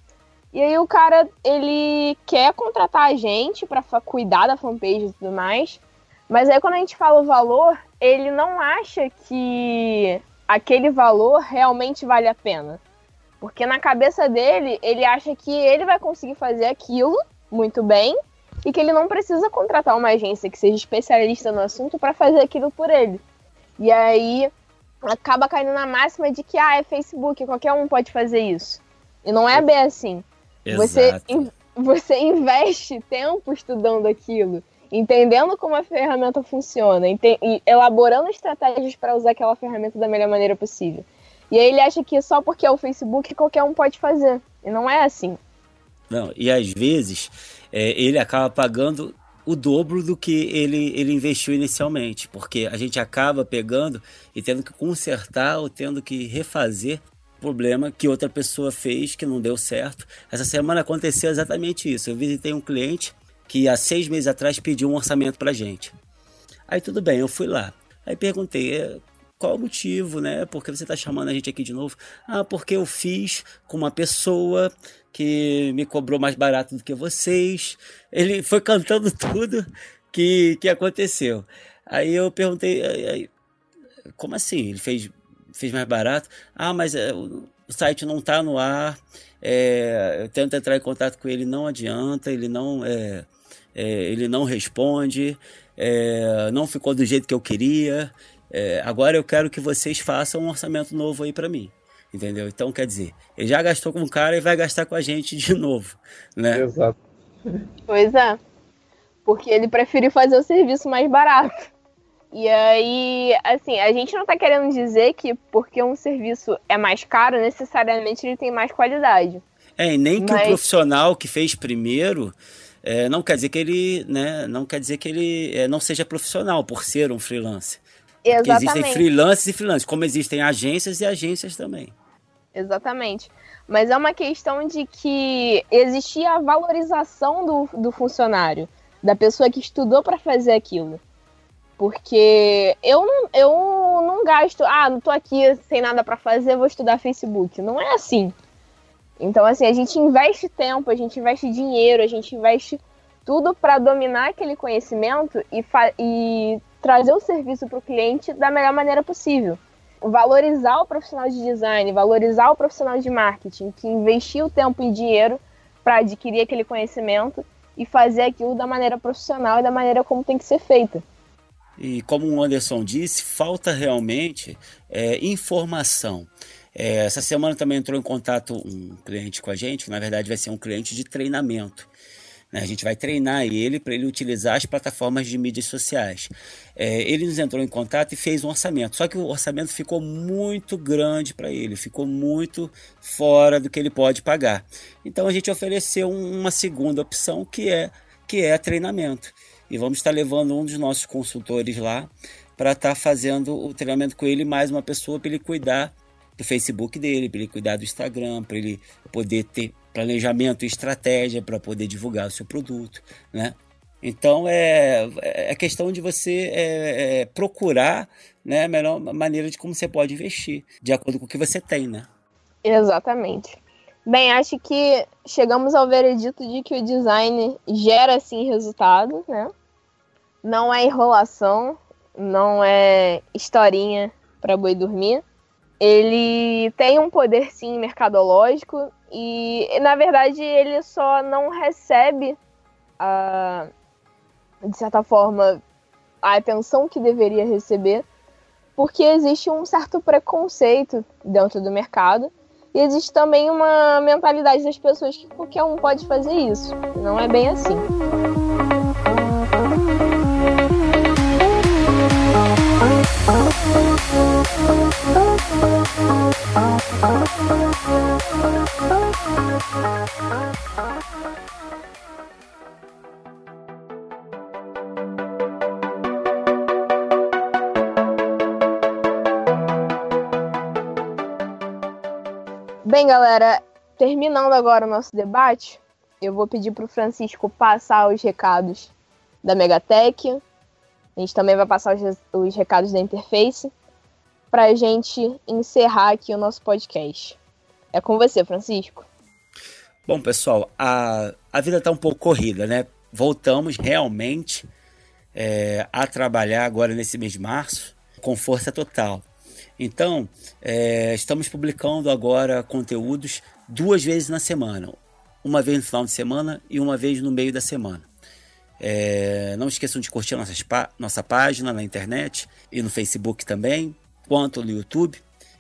S1: E aí o cara, ele quer contratar a gente para cuidar da fanpage e tudo mais. Mas aí quando a gente fala o valor, ele não acha que aquele valor realmente vale a pena. Porque na cabeça dele, ele acha que ele vai conseguir fazer aquilo muito bem e que ele não precisa contratar uma agência que seja especialista no assunto para fazer aquilo por ele. E aí acaba caindo na máxima de que ah, é Facebook, qualquer um pode fazer isso. E não é bem assim. Você, você investe tempo estudando aquilo entendendo como a ferramenta funciona e elaborando estratégias para usar aquela ferramenta da melhor maneira possível. E aí ele acha que só porque é o Facebook qualquer um pode fazer. E não é assim.
S2: Não, e às vezes é, ele acaba pagando o dobro do que ele, ele investiu inicialmente, porque a gente acaba pegando e tendo que consertar ou tendo que refazer problema que outra pessoa fez que não deu certo. Essa semana aconteceu exatamente isso. Eu visitei um cliente que há seis meses atrás pediu um orçamento para gente. Aí tudo bem, eu fui lá. Aí perguntei é, qual o motivo, né? Por que você está chamando a gente aqui de novo? Ah, porque eu fiz com uma pessoa que me cobrou mais barato do que vocês. Ele foi cantando [LAUGHS] tudo que, que aconteceu. Aí eu perguntei, como assim? Ele fez, fez mais barato? Ah, mas o, o site não está no ar. É, eu tento entrar em contato com ele, não adianta, ele não, é, é ele não responde, é, não ficou do jeito que eu queria. É, agora eu quero que vocês façam um orçamento novo aí para mim. Entendeu? Então, quer dizer, ele já gastou com o cara e vai gastar com a gente de novo, né?
S3: Exato.
S1: Pois é. Porque ele preferiu fazer o serviço mais barato. E aí, assim, a gente não tá querendo dizer que porque um serviço é mais caro, necessariamente ele tem mais qualidade.
S2: É, e nem que Mas... o profissional que fez primeiro é, não quer dizer que ele, né, não quer dizer que ele é, não seja profissional por ser um freelancer. Exatamente. Porque existem freelancers e freelancers, como existem agências e agências também.
S1: Exatamente. Mas é uma questão de que existia a valorização do, do funcionário, da pessoa que estudou para fazer aquilo. Porque eu não, eu não gasto, ah, não tô aqui sem nada para fazer, vou estudar Facebook. Não é assim. Então, assim, a gente investe tempo, a gente investe dinheiro, a gente investe tudo para dominar aquele conhecimento e, e trazer o serviço para o cliente da melhor maneira possível. Valorizar o profissional de design, valorizar o profissional de marketing que investiu tempo e dinheiro para adquirir aquele conhecimento e fazer aquilo da maneira profissional e da maneira como tem que ser feita.
S2: E como o Anderson disse, falta realmente é, informação. É, essa semana também entrou em contato um cliente com a gente, que na verdade vai ser um cliente de treinamento. Né? A gente vai treinar ele para ele utilizar as plataformas de mídias sociais. É, ele nos entrou em contato e fez um orçamento, só que o orçamento ficou muito grande para ele, ficou muito fora do que ele pode pagar. Então a gente ofereceu uma segunda opção que é que é treinamento. E vamos estar levando um dos nossos consultores lá para estar tá fazendo o treinamento com ele, mais uma pessoa para ele cuidar do Facebook dele, para ele cuidar do Instagram, para ele poder ter planejamento e estratégia para poder divulgar o seu produto, né? Então é, é questão de você é, é, procurar né, a melhor maneira de como você pode investir, de acordo com o que você tem, né?
S1: Exatamente. Bem, acho que chegamos ao veredito de que o design gera sim resultado, né? Não é enrolação, não é historinha para boi dormir. Ele tem um poder sim mercadológico e, na verdade, ele só não recebe, a, de certa forma, a atenção que deveria receber, porque existe um certo preconceito dentro do mercado e existe também uma mentalidade das pessoas que qualquer um pode fazer isso. Não é bem assim. Bem, galera, terminando agora o nosso debate, eu vou pedir para o Francisco passar os recados da Megatech. A gente também vai passar os, os recados da Interface para a gente encerrar aqui o nosso podcast. É com você, Francisco.
S2: Bom, pessoal, a, a vida está um pouco corrida, né? Voltamos realmente é, a trabalhar agora nesse mês de março com força total. Então, é, estamos publicando agora conteúdos duas vezes na semana. Uma vez no final de semana e uma vez no meio da semana. É, não esqueçam de curtir nossas, nossa página na internet e no Facebook também, quanto no YouTube.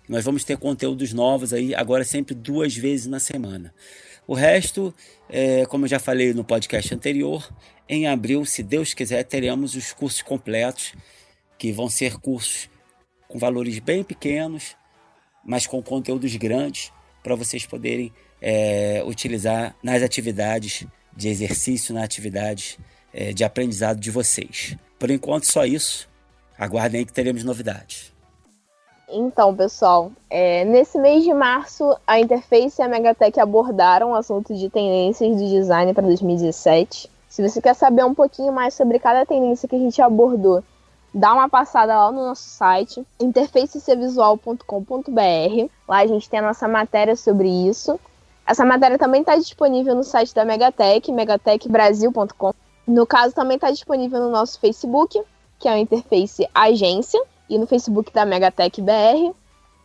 S2: Nós vamos ter conteúdos novos aí, agora sempre duas vezes na semana. O resto, é, como eu já falei no podcast anterior, em abril, se Deus quiser, teremos os cursos completos, que vão ser cursos com valores bem pequenos, mas com conteúdos grandes, para vocês poderem é, utilizar nas atividades de exercício, nas atividades é, de aprendizado de vocês. Por enquanto, só isso. Aguardem que teremos novidades.
S1: Então, pessoal, é, nesse mês de março, a Interface e a Megatech abordaram o assunto de tendências do design para 2017. Se você quer saber um pouquinho mais sobre cada tendência que a gente abordou, dá uma passada lá no nosso site, interfacevisual.com.br. Lá a gente tem a nossa matéria sobre isso. Essa matéria também está disponível no site da Megatech, megatechbrasil.com. No caso, também está disponível no nosso Facebook, que é o Interface Agência, e no Facebook da Megatech BR.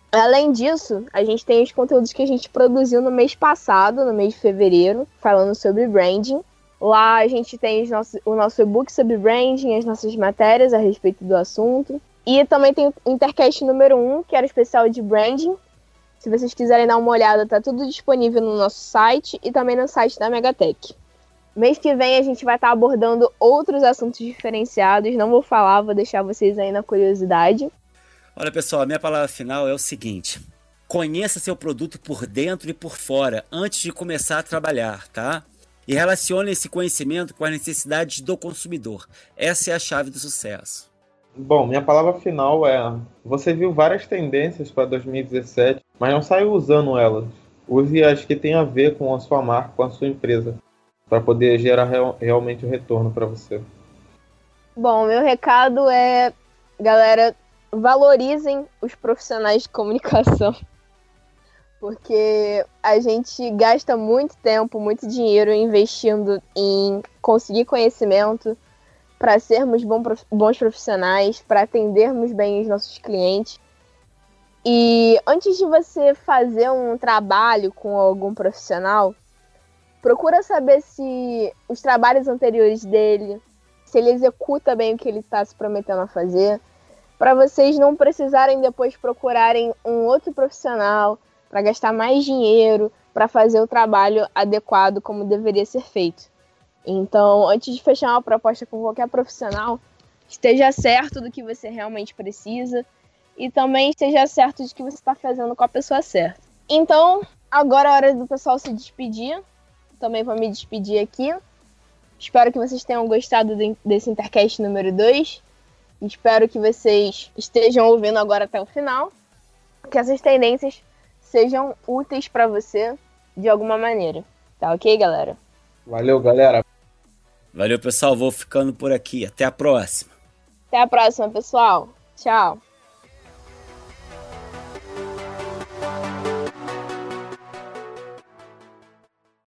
S1: Além disso, a gente tem os conteúdos que a gente produziu no mês passado, no mês de fevereiro, falando sobre branding. Lá a gente tem nossos, o nosso e-book sobre branding, as nossas matérias a respeito do assunto. E também tem o Intercast número 1, que era o especial de branding. Se vocês quiserem dar uma olhada, tá tudo disponível no nosso site e também no site da Megatech. Mês que vem a gente vai estar tá abordando outros assuntos diferenciados. Não vou falar, vou deixar vocês aí na curiosidade.
S2: Olha, pessoal, a minha palavra final é o seguinte: conheça seu produto por dentro e por fora antes de começar a trabalhar, tá? E relacione esse conhecimento com as necessidades do consumidor. Essa é a chave do sucesso.
S3: Bom, minha palavra final é: você viu várias tendências para 2017, mas não saiu usando elas. Use as que têm a ver com a sua marca, com a sua empresa para poder gerar real, realmente o retorno para você.
S1: Bom, meu recado é, galera, valorizem os profissionais de comunicação. [LAUGHS] Porque a gente gasta muito tempo, muito dinheiro investindo em conseguir conhecimento para sermos bons profissionais, para atendermos bem os nossos clientes. E antes de você fazer um trabalho com algum profissional, Procura saber se os trabalhos anteriores dele, se ele executa bem o que ele está se prometendo a fazer, para vocês não precisarem depois procurarem um outro profissional para gastar mais dinheiro para fazer o trabalho adequado como deveria ser feito. Então, antes de fechar uma proposta com qualquer profissional, esteja certo do que você realmente precisa e também esteja certo de que você está fazendo com a pessoa certa. Então, agora é hora do pessoal se despedir também vou me despedir aqui. Espero que vocês tenham gostado desse Intercast número 2. Espero que vocês estejam ouvindo agora até o final. Que essas tendências sejam úteis para você de alguma maneira. Tá ok, galera?
S3: Valeu, galera.
S2: Valeu, pessoal. Vou ficando por aqui. Até a próxima.
S1: Até a próxima, pessoal. Tchau.